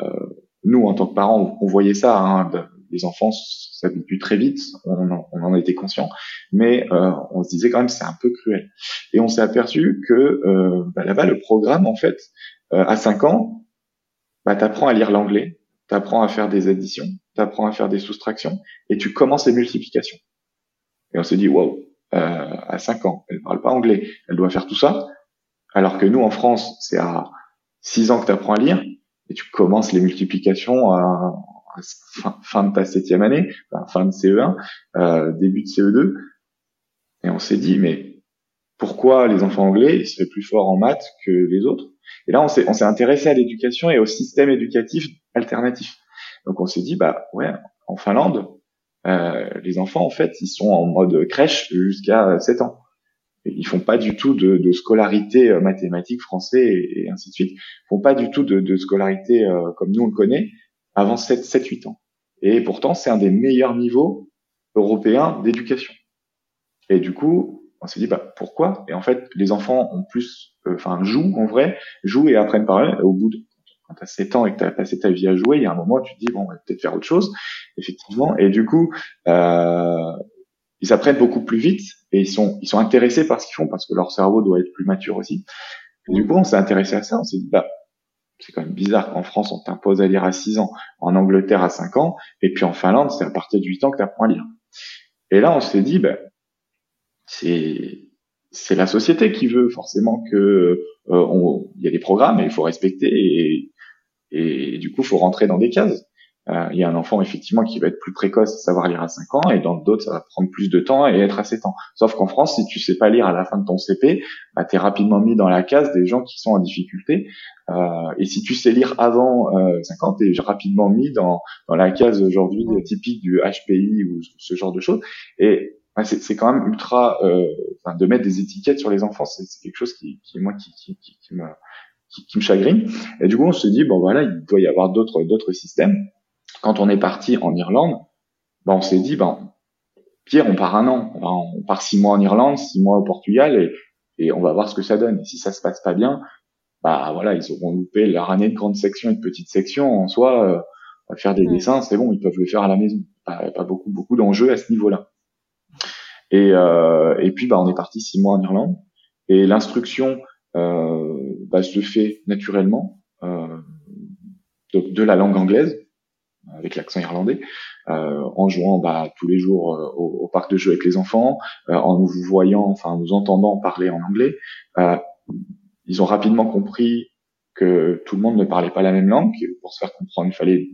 B: nous, en tant que parents, on, voyait ça. Hein, les enfants s'habituent très vite, on en, on en était conscient, mais euh, on se disait quand même c'est un peu cruel. Et on s'est aperçu que euh, bah, là-bas le programme en fait euh, à 5 ans, bah, t'apprends à lire l'anglais, t'apprends à faire des additions, t'apprends à faire des soustractions et tu commences les multiplications. Et on s'est dit wow, euh, à 5 ans, elle parle pas anglais, elle doit faire tout ça, alors que nous en France c'est à 6 ans que t'apprends à lire et tu commences les multiplications à, fin, de ta septième année, fin de CE1, euh, début de CE2, et on s'est dit mais pourquoi les enfants anglais seraient plus forts en maths que les autres? Et là on s'est on s'est intéressé à l'éducation et au système éducatif alternatif. Donc on s'est dit bah ouais en Finlande euh, les enfants en fait ils sont en mode crèche jusqu'à 7 ans. Ils font pas du tout de, de scolarité euh, mathématique, français et, ainsi de suite. Ils font pas du tout de, de scolarité euh, comme nous on le connaît avant 7-8 ans. Et pourtant, c'est un des meilleurs niveaux européens d'éducation. Et du coup, on s'est dit, bah, pourquoi? Et en fait, les enfants ont plus, euh, enfin, jouent en vrai, jouent et apprennent par eux. Au bout de, quand t'as 7 ans et que t'as passé ta vie à jouer, il y a un moment, où tu te dis, bon, on va peut-être faire autre chose, effectivement. Et du coup, euh, ils apprennent beaucoup plus vite et ils sont, ils sont intéressés par ce qu'ils font parce que leur cerveau doit être plus mature aussi. Et du coup, on s'est intéressé à ça. On s'est dit, bah, c'est quand même bizarre qu'en France, on t'impose à lire à 6 ans, en Angleterre à 5 ans, et puis en Finlande, c'est à partir de 8 ans que tu apprends à lire. Et là, on s'est dit, ben, c'est c'est la société qui veut forcément que euh, il y a des programmes et il faut respecter et, et du coup, faut rentrer dans des cases. Euh, il y a un enfant effectivement qui va être plus précoce, savoir lire à 5 ans, et dans d'autres ça va prendre plus de temps et être à 7 ans. Sauf qu'en France, si tu sais pas lire à la fin de ton CP, bah, tu es rapidement mis dans la case des gens qui sont en difficulté. Euh, et si tu sais lire avant euh, 5 ans, tu es rapidement mis dans, dans la case aujourd'hui typique du HPI ou ce genre de choses. Et bah, c'est quand même ultra... Euh, de mettre des étiquettes sur les enfants, c'est quelque chose qui, qui moi, qui, qui, qui, me, qui, qui me chagrine. Et du coup, on se dit, bon voilà, il doit y avoir d'autres d'autres systèmes quand on est parti en Irlande, ben on s'est dit, ben, Pierre, on part un an, on part six mois en Irlande, six mois au Portugal, et, et on va voir ce que ça donne. Et si ça se passe pas bien, bah voilà, ils auront loupé leur année de grande section et de petite section. En soi, euh, faire des dessins, c'est bon, ils peuvent le faire à la maison. Pas, pas beaucoup, beaucoup d'enjeux à ce niveau-là. Et, euh, et puis, bah, on est parti six mois en Irlande, et l'instruction euh, bah, se fait naturellement euh, de, de, la langue anglaise avec l'accent irlandais, euh, en jouant bah, tous les jours euh, au, parc de jeux avec les enfants, euh, en nous voyant, enfin nous entendant parler en anglais. ils ont rapidement compris que tout le monde ne parlait pas la même langue, et pour se faire comprendre, il fallait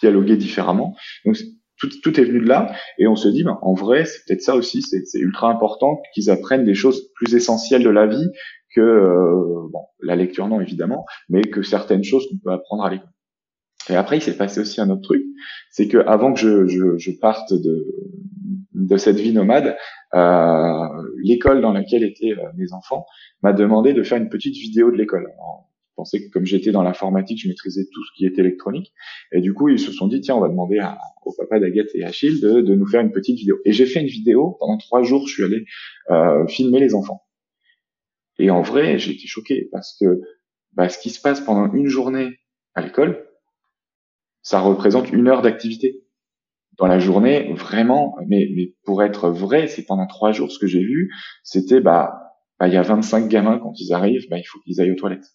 B: dialoguer différemment. Donc tout, tout est venu de là, et on se dit, ben, en vrai, c'est peut-être ça aussi, c'est ultra important qu'ils apprennent des choses plus essentielles de la vie que bon, la lecture non évidemment, mais que certaines choses qu'on peut apprendre à l'école. Et après, il s'est passé aussi un autre truc, c'est que avant que je, je, je, parte de, de cette vie nomade, euh, l'école dans laquelle étaient euh, mes enfants m'a demandé de faire une petite vidéo de l'école. Je pensais que comme j'étais dans l'informatique, je maîtrisais tout ce qui est électronique. Et du coup, ils se sont dit, tiens, on va demander à, au papa d'Agathe et Achille de, de, nous faire une petite vidéo. Et j'ai fait une vidéo. Pendant trois jours, je suis allé euh, filmer les enfants. Et en vrai, j'ai été choqué parce que bah, ce qui se passe pendant une journée à l'école, ça représente une heure d'activité dans la journée, vraiment. Mais, mais pour être vrai, c'est pendant trois jours ce que j'ai vu, c'était bah, bah il y a 25 gamins quand ils arrivent, bah il faut qu'ils aillent aux toilettes.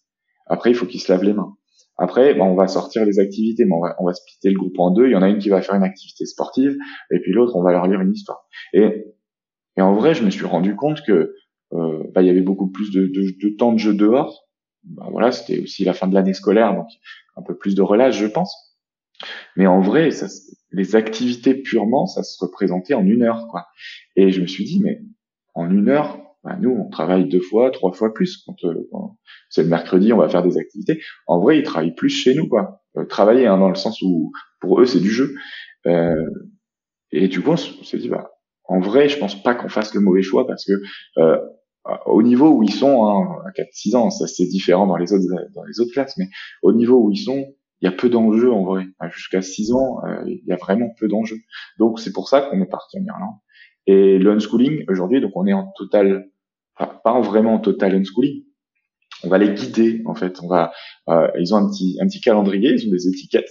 B: Après, il faut qu'ils se lavent les mains. Après, bah, on va sortir les activités, mais on va, on va splitter le groupe en deux. Il y en a une qui va faire une activité sportive, et puis l'autre, on va leur lire une histoire. Et, et en vrai, je me suis rendu compte que euh, bah, il y avait beaucoup plus de, de, de temps de jeu dehors. Bah, voilà, c'était aussi la fin de l'année scolaire, donc un peu plus de relâche, je pense. Mais en vrai, ça, les activités purement, ça se représentait en une heure, quoi. Et je me suis dit, mais en une heure, bah, nous, on travaille deux fois, trois fois plus. Euh, quand, c'est le mercredi, on va faire des activités. En vrai, ils travaillent plus chez nous, quoi. Euh, travailler, hein, dans le sens où pour eux, c'est du jeu. Euh, et du coup, on s'est dit, bah, en vrai, je pense pas qu'on fasse le mauvais choix parce que euh, au niveau où ils sont, hein, à 4-6 ans, ça c'est différent dans les autres dans les autres classes, mais au niveau où ils sont, il y a peu d'enjeux en vrai. Jusqu'à 6 ans, euh, il y a vraiment peu d'enjeux. Donc c'est pour ça qu'on est parti en Irlande. Et le unschooling aujourd'hui, donc on est en total, enfin, pas vraiment en total unschooling. On va les guider en fait. On va, euh, ils ont un petit un petit calendrier, ils ont des étiquettes.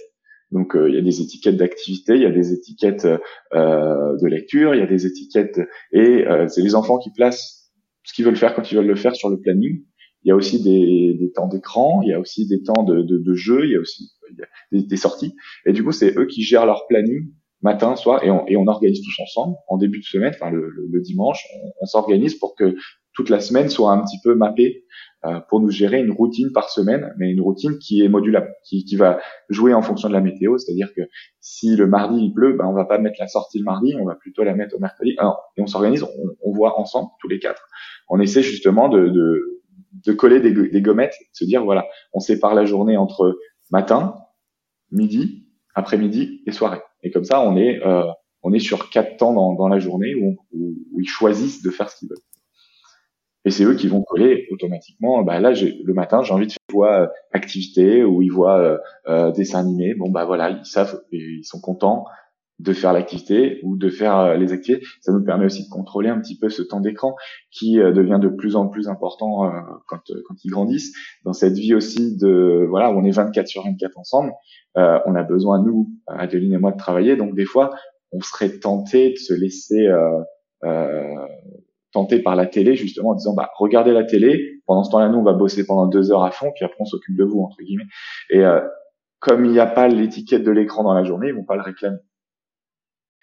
B: Donc euh, il y a des étiquettes d'activité, il y a des étiquettes euh, de lecture, il y a des étiquettes et c'est les enfants qui placent ce qu'ils veulent faire quand ils veulent le faire sur le planning. Il y a aussi des, des temps d'écran, il y a aussi des temps de, de, de jeu, il y a aussi des, des, sorties. Et du coup, c'est eux qui gèrent leur planning matin, soir, et on, et on organise tous ensemble en début de semaine, enfin le, le, dimanche, on, s'organise pour que toute la semaine soit un petit peu mappée euh, pour nous gérer une routine par semaine, mais une routine qui est modulable, qui, qui va jouer en fonction de la météo, c'est-à-dire que si le mardi il pleut, ben on va pas mettre la sortie le mardi, on va plutôt la mettre au mercredi. Alors, et on s'organise, on, on, voit ensemble tous les quatre. On essaie justement de, de, de coller des, gommettes, de se dire voilà, on sépare la journée entre matin, midi, après-midi et soirée. Et comme ça, on est euh, on est sur quatre temps dans, dans la journée où, ils choisissent de faire ce qu'ils veulent. Et c'est eux qui vont coller automatiquement. Bah là, le matin, j'ai envie de faire voix euh, activité ou ils voient euh, euh, dessin animé. Bon bah voilà, ils savent, ils sont contents de faire l'activité ou de faire euh, les activités. Ça nous permet aussi de contrôler un petit peu ce temps d'écran qui euh, devient de plus en plus important euh, quand, quand ils grandissent. Dans cette vie aussi de voilà où on est 24 sur 24 ensemble, on a besoin nous, Adeline et moi, de travailler. Donc des fois, on serait tenté de se laisser tenter par la télé justement en disant bah regardez la télé. Pendant ce temps-là, nous on va bosser pendant deux heures à fond, puis après on s'occupe de vous entre guillemets. Et comme il n'y a pas l'étiquette de l'écran dans la journée, ils vont pas le réclamer.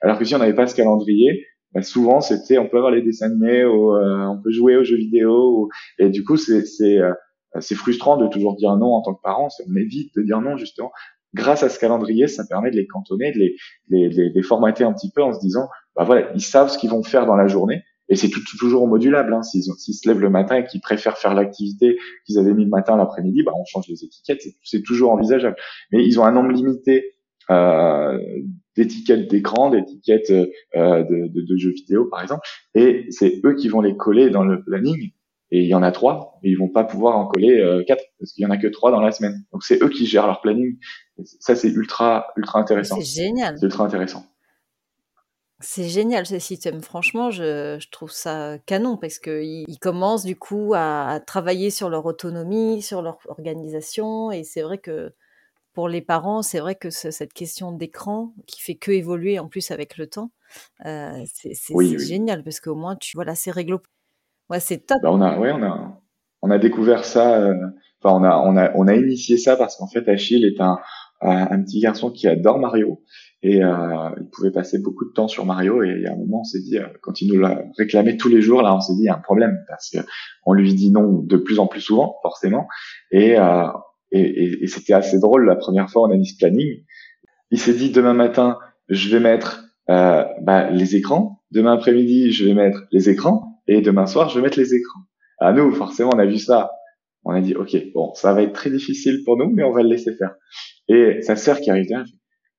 B: Alors que si on n'avait pas ce calendrier, bah souvent c'était on peut avoir les dessins animés, ou, euh, on peut jouer aux jeux vidéo, et du coup c'est c'est euh, c'est frustrant de toujours dire non en tant que parent. On évite de dire non justement. Grâce à ce calendrier, ça permet de les cantonner, de les, les, les, formater un petit peu en se disant, bah voilà, ils savent ce qu'ils vont faire dans la journée. Et c'est toujours modulable. Hein. S'ils, se lèvent le matin et qu'ils préfèrent faire l'activité qu'ils avaient mis le matin l'après-midi, bah on change les étiquettes. C'est toujours envisageable. Mais ils ont un nombre limité euh, d'étiquettes d'écran, d'étiquettes euh, de, de, de, jeux vidéo par exemple, et c'est eux qui vont les coller dans le planning. Et il y en a trois, et ils vont pas pouvoir en coller euh, quatre parce qu'il y en a que trois dans la semaine. Donc c'est eux qui gèrent leur planning. ça c'est ultra ultra intéressant.
A: C'est génial.
B: C'est ultra intéressant.
A: C'est génial ce système. Franchement, je, je trouve ça canon parce qu'ils ils commencent du coup à, à, travailler sur leur autonomie, sur leur organisation. Et c'est vrai que pour les parents, c'est vrai que cette question d'écran qui fait que évoluer en plus avec le temps, euh, c'est génial parce qu'au moins tu voilà, c'est réglo. Ouais, c'est top.
B: Bah, on a, ouais, on a, on a découvert ça. Euh, enfin, on a, on a, on a initié ça parce qu'en fait, Achille est un, un petit garçon qui adore Mario et euh, il pouvait passer beaucoup de temps sur Mario et a un moment on s'est dit euh, quand il nous l'a réclamé tous les jours là on s'est dit il y a un problème parce que on lui dit non de plus en plus souvent forcément et euh, et, et, et c'était assez drôle la première fois on a mis ce planning. Il s'est dit demain matin je vais mettre euh, bah, les écrans, demain après-midi je vais mettre les écrans et demain soir je vais mettre les écrans. À nous forcément on a vu ça, on a dit ok bon ça va être très difficile pour nous mais on va le laisser faire. Et sa sœur qui arrive là,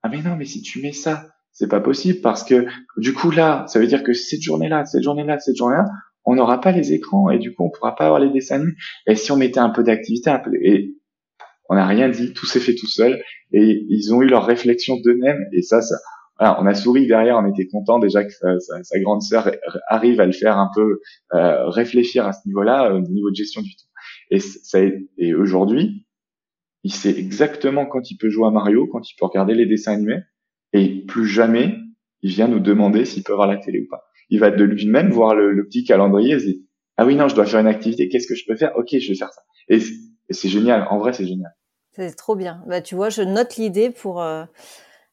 B: ah mais non mais si tu mets ça c'est pas possible parce que du coup là ça veut dire que cette journée-là, cette journée-là, cette journée-là on n'aura pas les écrans et du coup on pourra pas avoir les dessins Et si on mettait un peu d'activité, un peu et on n'a rien dit, tout s'est fait tout seul et ils ont eu leur réflexion d'eux-mêmes et ça, ça, on a souri derrière, on était content déjà que sa, grande sœur arrive à le faire un peu euh, réfléchir à ce niveau-là, au niveau de gestion du temps. Et aujourd'hui, il sait exactement quand il peut jouer à Mario, quand il peut regarder les dessins animés, et plus jamais il vient nous demander s'il peut voir la télé ou pas. Il va de lui-même voir le, le, petit calendrier et se dit ah oui non je dois faire une activité, qu'est-ce que je peux faire? Ok je vais faire ça. Et c'est génial. En vrai, c'est génial.
A: C'est trop bien. Bah, tu vois, je note l'idée pour euh,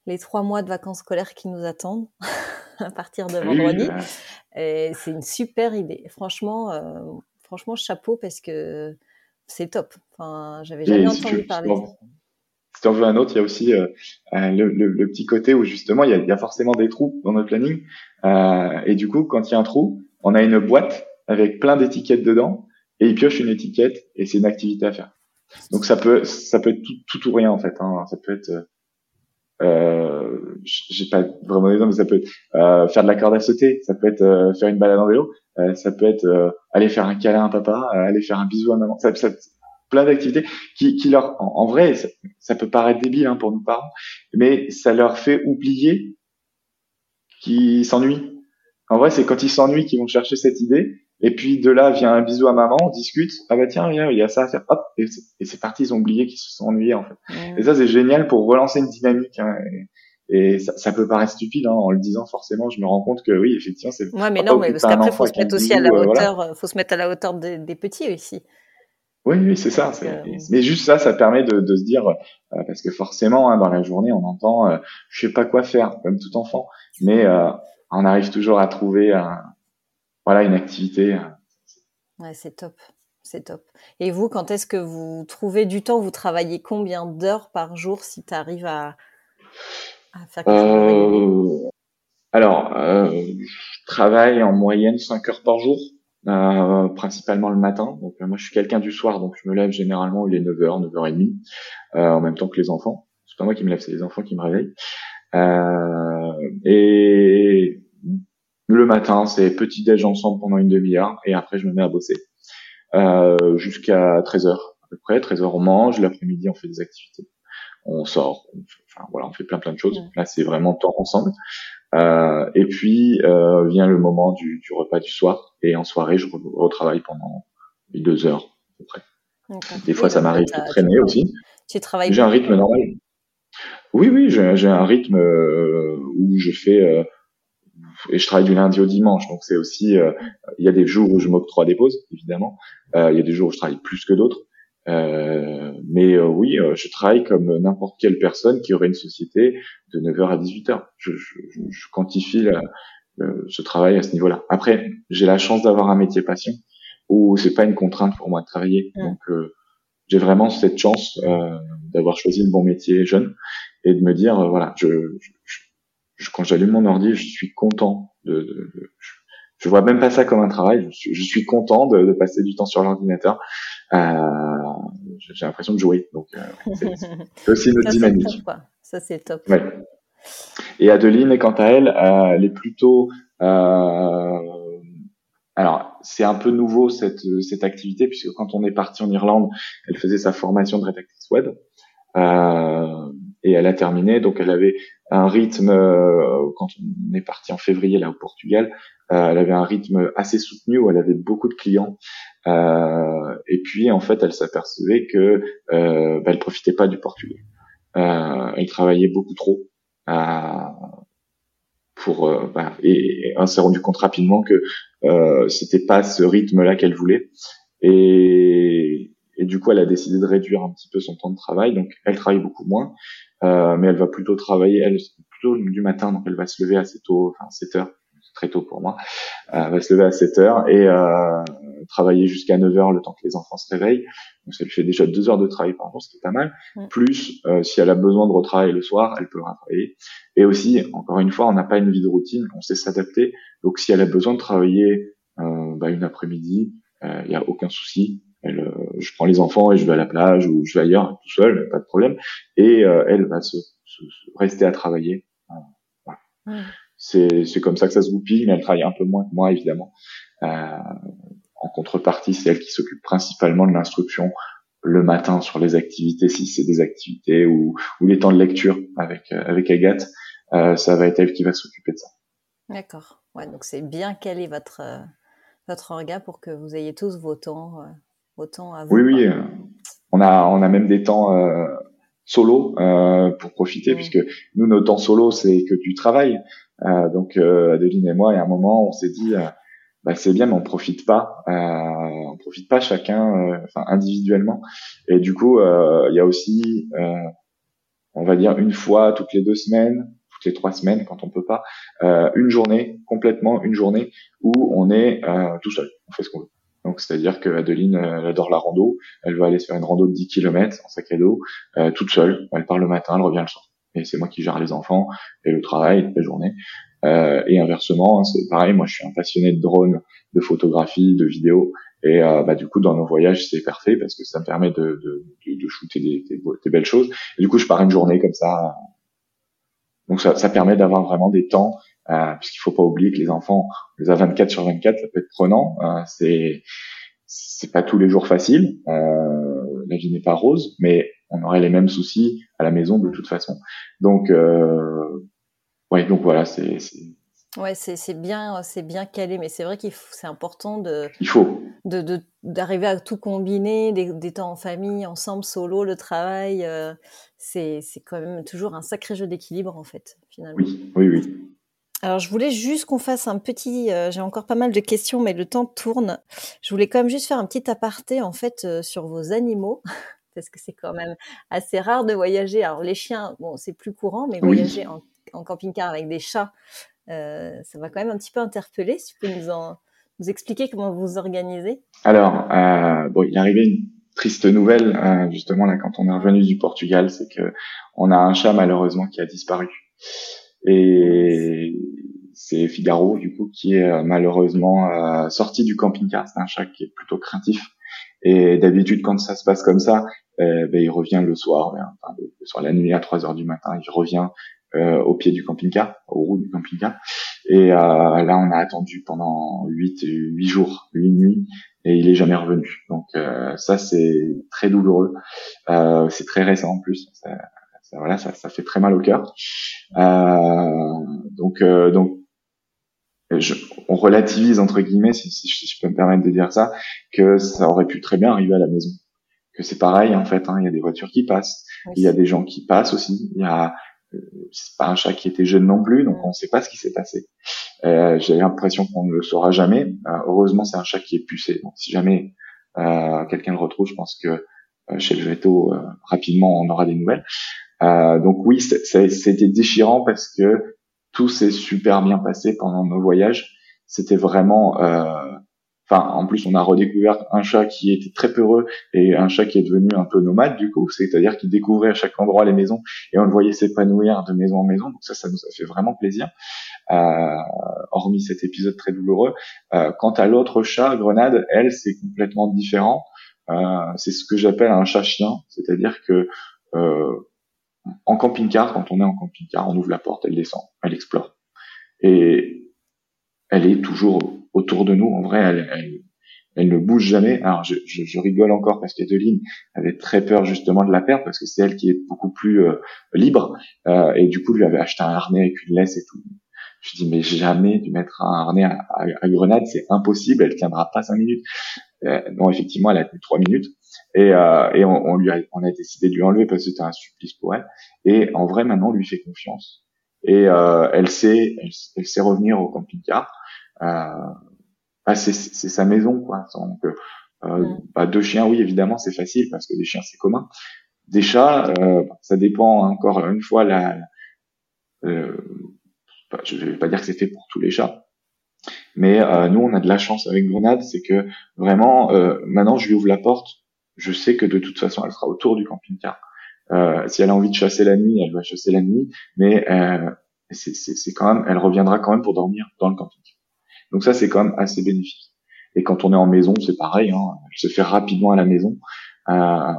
A: les trois mois de vacances scolaires qui nous attendent (laughs) à partir de vendredi. Et c'est une super idée. Franchement, euh, franchement, chapeau parce que c'est top. Enfin, j'avais jamais entendu parler de ça.
B: Si tu en veux un autre, il y a aussi euh, le, le, le, petit côté où justement il y, a, il y, a, forcément des trous dans notre planning. Et du coup, quand il y a un trou, on a une boîte avec plein d'étiquettes dedans et il pioche une étiquette et c'est une activité à faire. Donc ça peut ça peut être tout, tout ou rien en fait. Hein. Ça peut être euh, euh, j'ai pas vraiment d'exemple, mais ça peut être euh, faire de la corde à sauter, ça peut être euh, faire une balade en vélo, euh, ça peut être euh, aller faire un câlin à papa, aller faire un bisou à maman. Ça, ça plein d'activités qui, qui leur, en, vrai, ça, ça, peut paraître débile hein, pour nos parents, mais ça leur fait oublier qu'ils s'ennuient. En vrai, c'est quand ils s'ennuient qu'ils vont chercher cette idée. Et puis de là vient un bisou à maman, on discute. Ah bah tiens, il y a ça à faire. Hop, et c'est parti. Ils ont oublié qu'ils se sont ennuyés en fait. Et ça c'est génial pour relancer une dynamique. Hein, et, ça, ça, peut paraître stupide hein, en le disant forcément. Je me rends compte que oui, effectivement, c'est.
A: Ouais, mais non, mais parce qu'après faut se mettre aussi à la euh, hauteur. Euh, faut se mettre à la hauteur des, des petits aussi.
B: Oui, oui, c'est ça. Euh, mais juste ça, ça permet de, de se dire, parce que forcément, hein, dans la journée, on entend, euh, je sais pas quoi faire, comme tout enfant, mais on arrive toujours à trouver un, voilà, une activité. Euh.
A: Ouais, c'est top. C'est top. Et vous, quand est-ce que vous trouvez du temps? Vous travaillez combien d'heures par jour si tu arrives à, faire quelque chose
B: euh, Alors, euh, je travaille en moyenne 5 heures par jour, principalement le matin. Donc, moi, je suis quelqu'un du soir, donc je me lève généralement, il est 9h, 9h30, en même temps que les enfants. C'est pas moi qui me lève, c'est les enfants qui me réveillent. et le matin, c'est petit déj ensemble pendant une demi-heure et après je me mets à bosser euh, jusqu'à 13h à peu près. 13h on mange, l'après-midi on fait des activités, on sort, on fait, enfin voilà, on fait plein plein de choses. Là c'est vraiment temps ensemble. Euh, et puis euh, vient le moment du, du, repas du soir et en soirée je retravaille pendant deux heures à peu près. Des fois ça m'arrive de traîner aussi.
A: Tu travailles.
B: J'ai un rythme normal. Oui oui j'ai un rythme euh, où je fais euh, et je travaille du lundi au dimanche, donc c'est aussi, euh, il y a des jours où je m'octroie des pauses, évidemment, euh, il y a des jours où je travaille plus que d'autres, euh, mais oui, je travaille comme n'importe quelle personne qui aurait une société de 9h à 18h. Je, je, je quantifie ce travail à ce niveau-là. Après, j'ai la chance d'avoir un métier passion où c'est pas une contrainte pour moi de travailler, donc j'ai vraiment cette chance d'avoir choisi le bon métier jeune et de me dire voilà, je, je quand j'allume mon ordi, je suis content de, de, de je, je, vois même pas ça comme un travail. Je suis, je suis content de, de, passer du temps sur l'ordinateur. Euh, J'ai l'impression de jouer. Donc, euh, c'est (laughs) aussi notre dynamique.
A: Ça, c'est top.
B: Ouais. Et Adeline, quant à elle, euh, elle est plutôt. Euh, alors, c'est un peu nouveau cette, cette activité puisque quand on est parti en Irlande, elle faisait sa formation de rédactrice web. Euh, et elle a terminé. Donc elle avait un rythme euh, quand on est parti en février là au Portugal, euh, elle avait un rythme assez soutenu où elle avait beaucoup de clients. Euh, et puis en fait, elle s'apercevait que euh, bah, elle profitait pas du Portugal. Euh, elle travaillait beaucoup trop. pour bah, et, et, on s'est rendu compte rapidement que c'était pas ce rythme-là qu'elle voulait. Et, et du coup, elle a décidé de réduire un petit peu son temps de travail. Donc, elle travaille beaucoup moins, euh, mais elle va plutôt travailler, elle, plutôt du matin. Donc, elle va se lever assez tôt, enfin 7 heures, très tôt pour moi. Euh, elle va se lever à 7 heures et euh, travailler jusqu'à 9 heures le temps que les enfants se réveillent. Donc, ça lui fait déjà deux heures de travail par jour, ce qui est pas mal. Plus, euh, si elle a besoin de retravailler le soir, elle peut retravailler. Et aussi, encore une fois, on n'a pas une vie de routine, on sait s'adapter. Donc, si elle a besoin de travailler euh, bah, une après-midi, il n'y a aucun souci elle, euh, je prends les enfants et je vais à la plage ou je vais ailleurs tout seul, pas de problème. Et euh, elle va se, se, rester à travailler. Voilà. C'est, c'est comme ça que ça se goupille, mais elle travaille un peu moins que moi évidemment. Euh, en contrepartie, c'est elle qui s'occupe principalement de l'instruction le matin sur les activités, si c'est des activités ou, ou les temps de lecture avec avec Agathe, euh, ça va être elle qui va s'occuper de ça.
A: D'accord. Ouais, donc c'est bien quel est votre votre orga pour que vous ayez tous vos temps autant à
B: Oui, oui. Euh, on a, on a même des temps euh, solo euh, pour profiter, puisque nous, nos temps solo, c'est que du travail. Euh, donc, euh, Adeline et moi, il y a un moment, on s'est dit, bah, c'est bien, mais on profite pas. on profite pas chacun, enfin individuellement. Et du coup, il y a aussi, on va dire, une fois toutes les deux semaines, toutes les trois semaines, quand on peut pas, une journée, complètement une journée, où on est tout seul. On fait ce qu'on veut. Donc c'est-à-dire que Adeline euh, elle adore la rando, elle va aller faire une rando de 10 km en sac à dos, euh, toute seule. Elle part le matin, elle revient le soir. Et c'est moi qui gère les enfants et le travail, la journée. Euh, et inversement, hein, c'est pareil. Moi, je suis un passionné de drone, de photographie, de vidéo. Et euh, bah, du coup, dans nos voyages, c'est parfait parce que ça me permet de, de, de, de shooter des, des, des, belles choses. Et du coup, je pars une journée comme ça donc ça, ça permet d'avoir vraiment des temps, euh, puisqu'il faut pas oublier que les enfants, on les a 24 sur 24, ça peut être prenant. Euh, c'est c'est pas tous les jours facile. Euh, la vie n'est pas rose, mais on aurait les mêmes soucis à la maison de toute façon. Donc euh, ouais, donc voilà, c'est
A: Ouais, c'est bien, c'est bien calé, mais c'est vrai qu'il c'est important de.
B: Il faut.
A: De d'arriver à tout combiner, des, des, temps en famille, ensemble, solo, le travail. Euh, c'est c'est quand même toujours un sacré jeu d'équilibre en fait, finalement.
B: Oui, oui, oui.
A: Alors, je voulais juste qu'on fasse un petit. Euh, j'ai encore pas mal de questions, mais le temps tourne. Je voulais quand même juste faire un petit aparté en fait euh, sur vos animaux. (laughs) Parce que c'est quand même assez rare de voyager. Alors les chiens, bon, c'est plus courant, mais voyager en, en camping-car avec des chats, euh, ça va quand même un petit peu interpeller. Si tu peux nous, en, nous expliquer comment vous vous organisez?
B: Alors, bon, il est arrivé une triste nouvelle justement là quand on est revenu du Portugal, c'est que on a un chat malheureusement qui a disparu. Et c'est Figaro du coup qui est malheureusement sorti du camping-car. C'est un chat qui est plutôt craintif. Et d'habitude, quand ça se passe comme ça, ben, il revient le soir, enfin, le soir, la nuit à 3 heures du matin, il revient euh, au pied du camping-car, au roue du camping-car. Et euh, là, on a attendu pendant 8, 8 jours, 8 nuits, et il est jamais revenu. Donc euh, ça, c'est très douloureux. c'est très récent en plus. Ça, voilà, ça, ça fait très mal au cœur. Donc, donc je, on relativise entre guillemets, si, si, je peux me permettre de dire ça, que ça aurait pu très bien arriver à la maison. Que c'est pareil en fait. Hein, il y a des voitures qui passent, il y a des gens qui passent aussi. Il y a c'est pas un chat qui était jeune non plus, donc on ne sait pas ce qui s'est passé. Euh, J'ai l'impression qu'on ne le saura jamais. Euh, heureusement, c'est un chat qui est pucé. Donc, si jamais euh, quelqu'un le retrouve, je pense que euh, chez le veto, euh, rapidement, on aura des nouvelles. donc oui, c'était déchirant parce que tout s'est super bien passé pendant nos voyages. C'était vraiment Enfin, en plus, on a redécouvert un chat qui était très peureux et un chat qui est devenu un peu nomade du coup, c'est-à-dire qu'il découvrait à chaque endroit les maisons et on le voyait s'épanouir de maison en maison. Donc ça, ça nous a fait vraiment plaisir. Euh, hormis cet épisode très douloureux. Euh, quant à l'autre chat, Grenade, elle, c'est complètement différent. Euh, c'est ce que j'appelle un chat-chien, c'est-à-dire que euh, en camping-car, quand on est en camping-car, on ouvre la porte, elle descend, elle explore. Et elle est toujours autour de nous. En vrai, elle, elle, ne bouge jamais. Alors, je, je, rigole encore parce qu'Adeline avait très peur justement de la perdre parce que c'est elle qui est beaucoup plus euh, libre. Euh, et du coup, lui avait acheté un harnais avec une laisse et tout. Je dis mais jamais tu mettre un harnais à, Grenade, c'est impossible. Elle tiendra pas cinq minutes. Euh, non, effectivement, elle a tenu trois minutes. Et, euh, et on, lui a, on a décidé de lui enlever parce que c'était un supplice pour elle. Et en vrai, maintenant, on lui fait confiance. Et euh, elle sait, elle, elle, sait revenir au camping-car. Euh, c'est sa maison, quoi. Donc, euh, mm. bah, deux chiens, oui, évidemment, c'est facile parce que des chiens, c'est commun. Des chats, euh, ça dépend encore une fois. La, euh, je vais pas dire que c'est fait pour tous les chats, mais euh, nous, on a de la chance avec Grenade, c'est que vraiment, euh, maintenant, je lui ouvre la porte, je sais que de toute façon, elle sera autour du camping-car. Euh, si elle a envie de chasser la nuit, elle va chasser la nuit, mais euh, c'est quand même, elle reviendra quand même pour dormir dans le camping. Donc ça, c'est quand même assez bénéfique. Et quand on est en maison, c'est pareil, hein, elle se fait rapidement à la maison. Euh,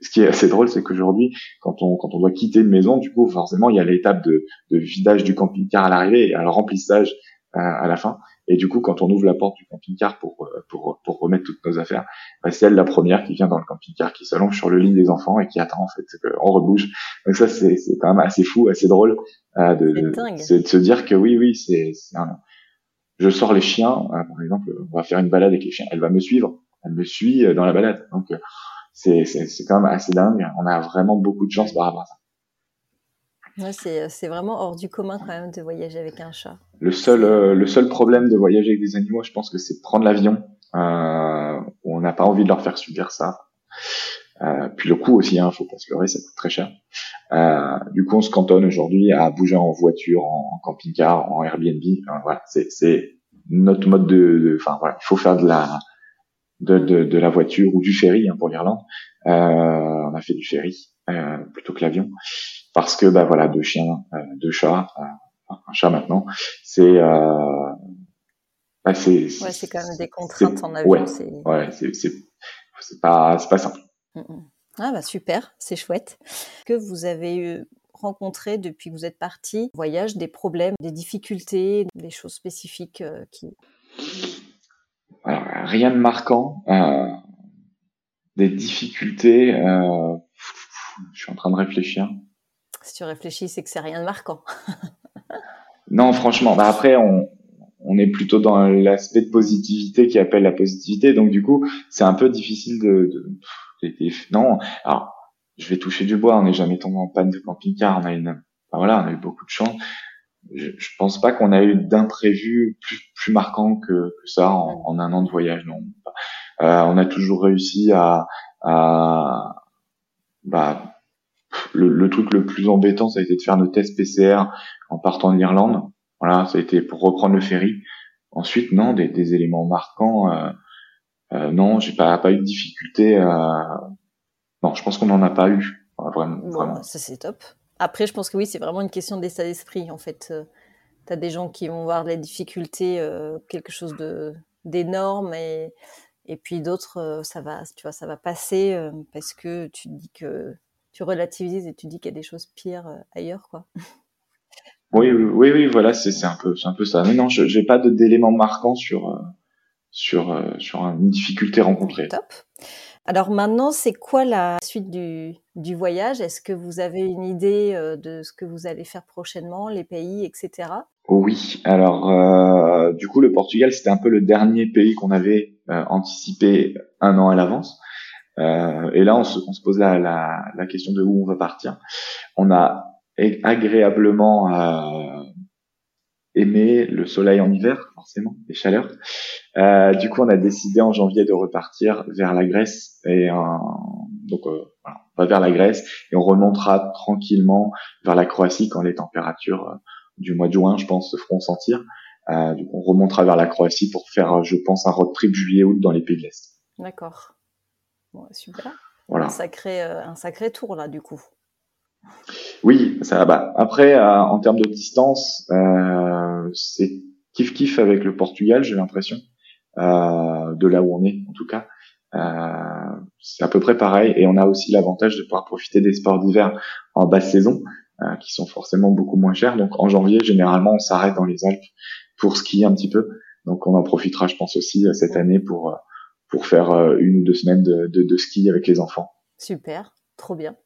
B: ce qui est assez drôle, c'est qu'aujourd'hui, quand on, quand on doit quitter une maison, du coup, forcément, il y a l'étape de, de vidage du camping-car à l'arrivée et à le remplissage euh, à la fin. Et du coup, quand on ouvre la porte du camping-car pour, euh, pour, pour remettre toutes nos affaires, bah, c'est elle la première qui vient dans le camping-car, qui s'allonge sur le lit des enfants et qui attend en fait qu'on rebouge. Donc ça, c'est quand même assez fou, assez drôle euh, de, de, de, se dire que oui, oui, c'est un, je sors les chiens, euh, par exemple, on va faire une balade avec les chiens, elle va me suivre, elle me suit euh, dans la balade. Donc euh, c'est c'est quand même assez dingue. On a vraiment beaucoup de chance par rapport à ça.
A: Ouais, c'est vraiment hors du commun quand même de voyager avec un chat.
B: Le seul le seul problème de voyager avec des animaux, je pense que c'est de prendre l'avion. Euh, on n'a pas envie de leur faire subir ça. Euh, puis le coût aussi, hein, faut pas se leurrer, ça coûte très cher. Euh, du coup, on se cantonne aujourd'hui à bouger en voiture, en, camping-car, en Airbnb. voilà, c'est notre mode de. Enfin voilà, il faut faire de la de, de, de la voiture ou du ferry hein, pour l'Irlande. Euh, on a fait du ferry euh, plutôt que l'avion parce que bah voilà, deux chiens, euh, deux chats, un chat maintenant, c'est
A: bah, c'est ouais, c'est quand même des contraintes en avion.
B: Ouais, c'est c'est c'est pas c'est pas simple.
A: Mm, mm. Ah bah super, c'est chouette. Que vous avez rencontré depuis que vous êtes parti Voyage, des problèmes, des difficultés, des choses spécifiques qui...
B: Alors, rien de marquant. des difficultés, je suis en train de réfléchir.
A: Si tu réfléchis, c'est que c'est rien de marquant. (laughs)
B: non, franchement. Bah après, on, on est plutôt dans l'aspect de positivité qui appelle la positivité. Donc du coup, c'est un peu difficile de, de, non. Alors, je vais toucher du bois. On n'est jamais tombé en panne de camping-car. On a une, voilà, on a eu beaucoup de chance. Je, je pense pas qu'on a eu d'imprévu plus, plus marquant que, que ça en, en, un an de voyage. Non. Euh, on a toujours réussi à, à bah, le, le, truc le plus embêtant, ça a été de faire nos tests PCR en partant de l'Irlande. Voilà, ça a été pour reprendre le ferry. Ensuite, non, des, des éléments marquants. Euh, euh, non, j'ai pas pas eu de difficulté. Euh... Non, je pense qu'on n'en a pas eu. Vraiment,
A: bon, Ça c'est top. Après, je pense que oui, c'est vraiment une question d'état d'esprit. En fait, euh, tu as des gens qui vont voir les difficultés euh, quelque chose de d'énorme et et puis d'autres, euh, ça va, tu vois, ça va passer parce que tu te dis que tu relativises et tu dis qu'il y a des choses pires ailleurs, quoi. (laughs)
B: Oui, oui, oui, voilà, c'est un peu, c'est un peu ça. Mais non, je j'ai pas d'éléments marquants sur euh, sur euh, sur une difficulté rencontrée.
A: Top. Alors maintenant, c'est quoi la suite du, du voyage? Est-ce que vous avez une idée euh, de ce que vous allez faire prochainement, les pays, etc.
B: Oui. Alors, euh, du coup, le Portugal, c'était un peu le dernier pays qu'on avait anticipé un an à l'avance. Euh, et là, on se, on se pose la, la, la, question de où on va partir. On a agréablement euh, aimé le soleil en hiver, forcément, les chaleurs. Euh, du coup, on a décidé en janvier de repartir vers la Grèce et donc euh, voilà, on va vers la Grèce et on remontera tranquillement vers la Croatie quand les températures euh, du mois de juin, je pense, se feront sentir. Euh, on remontera vers la Croatie pour faire, je pense, un road trip juillet-août dans les pays de l'Est.
A: D'accord. Bon, super. Voilà. Un sacré, un sacré tour là, du coup.
B: Oui, ça bah, Après, euh, en termes de distance, euh, c'est kiff kiff avec le Portugal, j'ai l'impression, euh, de là où on est en tout cas. Euh, c'est à peu près pareil, et on a aussi l'avantage de pouvoir profiter des sports d'hiver en basse saison, euh, qui sont forcément beaucoup moins chers. Donc en janvier, généralement, on s'arrête dans les Alpes pour skier un petit peu. Donc on en profitera, je pense aussi cette année pour pour faire une ou deux semaines de, de, de ski avec les enfants.
A: Super, trop bien.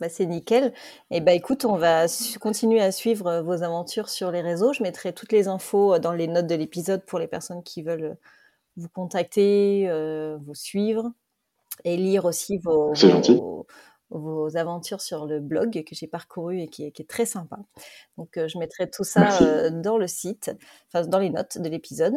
A: Bah, c'est nickel. Et bah écoute, on va continuer à suivre euh, vos aventures sur les réseaux. Je mettrai toutes les infos euh, dans les notes de l'épisode pour les personnes qui veulent euh, vous contacter, vous suivre et lire aussi vos, vos, aventures sur le blog que j'ai parcouru et qui est, qui est, très sympa. Donc je mettrai tout ça dans le site, enfin dans les notes de l'épisode.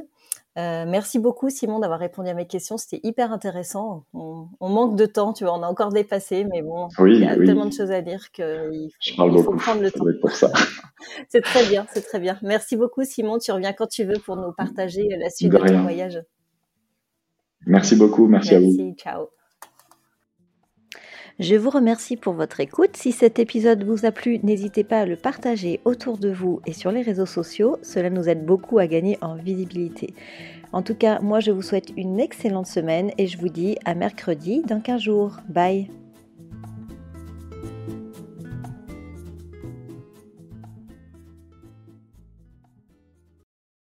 A: Euh, merci beaucoup Simon d'avoir répondu à mes questions, c'était hyper intéressant. On, manque de temps, tu vois, on a encore dépassé, mais bon, il y a tellement de choses à dire qu'il faut, faut prendre le temps.
B: Pour ça. (laughs)
A: c'est très bien, c'est très bien. Merci beaucoup Simon, tu reviens quand tu veux pour nous partager la suite de, ton voyage.
B: Merci beaucoup, merci, merci
A: à vous. Ciao. Je vous remercie pour votre écoute. Si cet épisode vous a plu, n'hésitez pas à le partager autour de vous et sur les réseaux sociaux. Cela nous aide beaucoup à gagner en visibilité. En tout cas, moi je vous souhaite une excellente semaine et je vous dis à mercredi dans 15 jours. Bye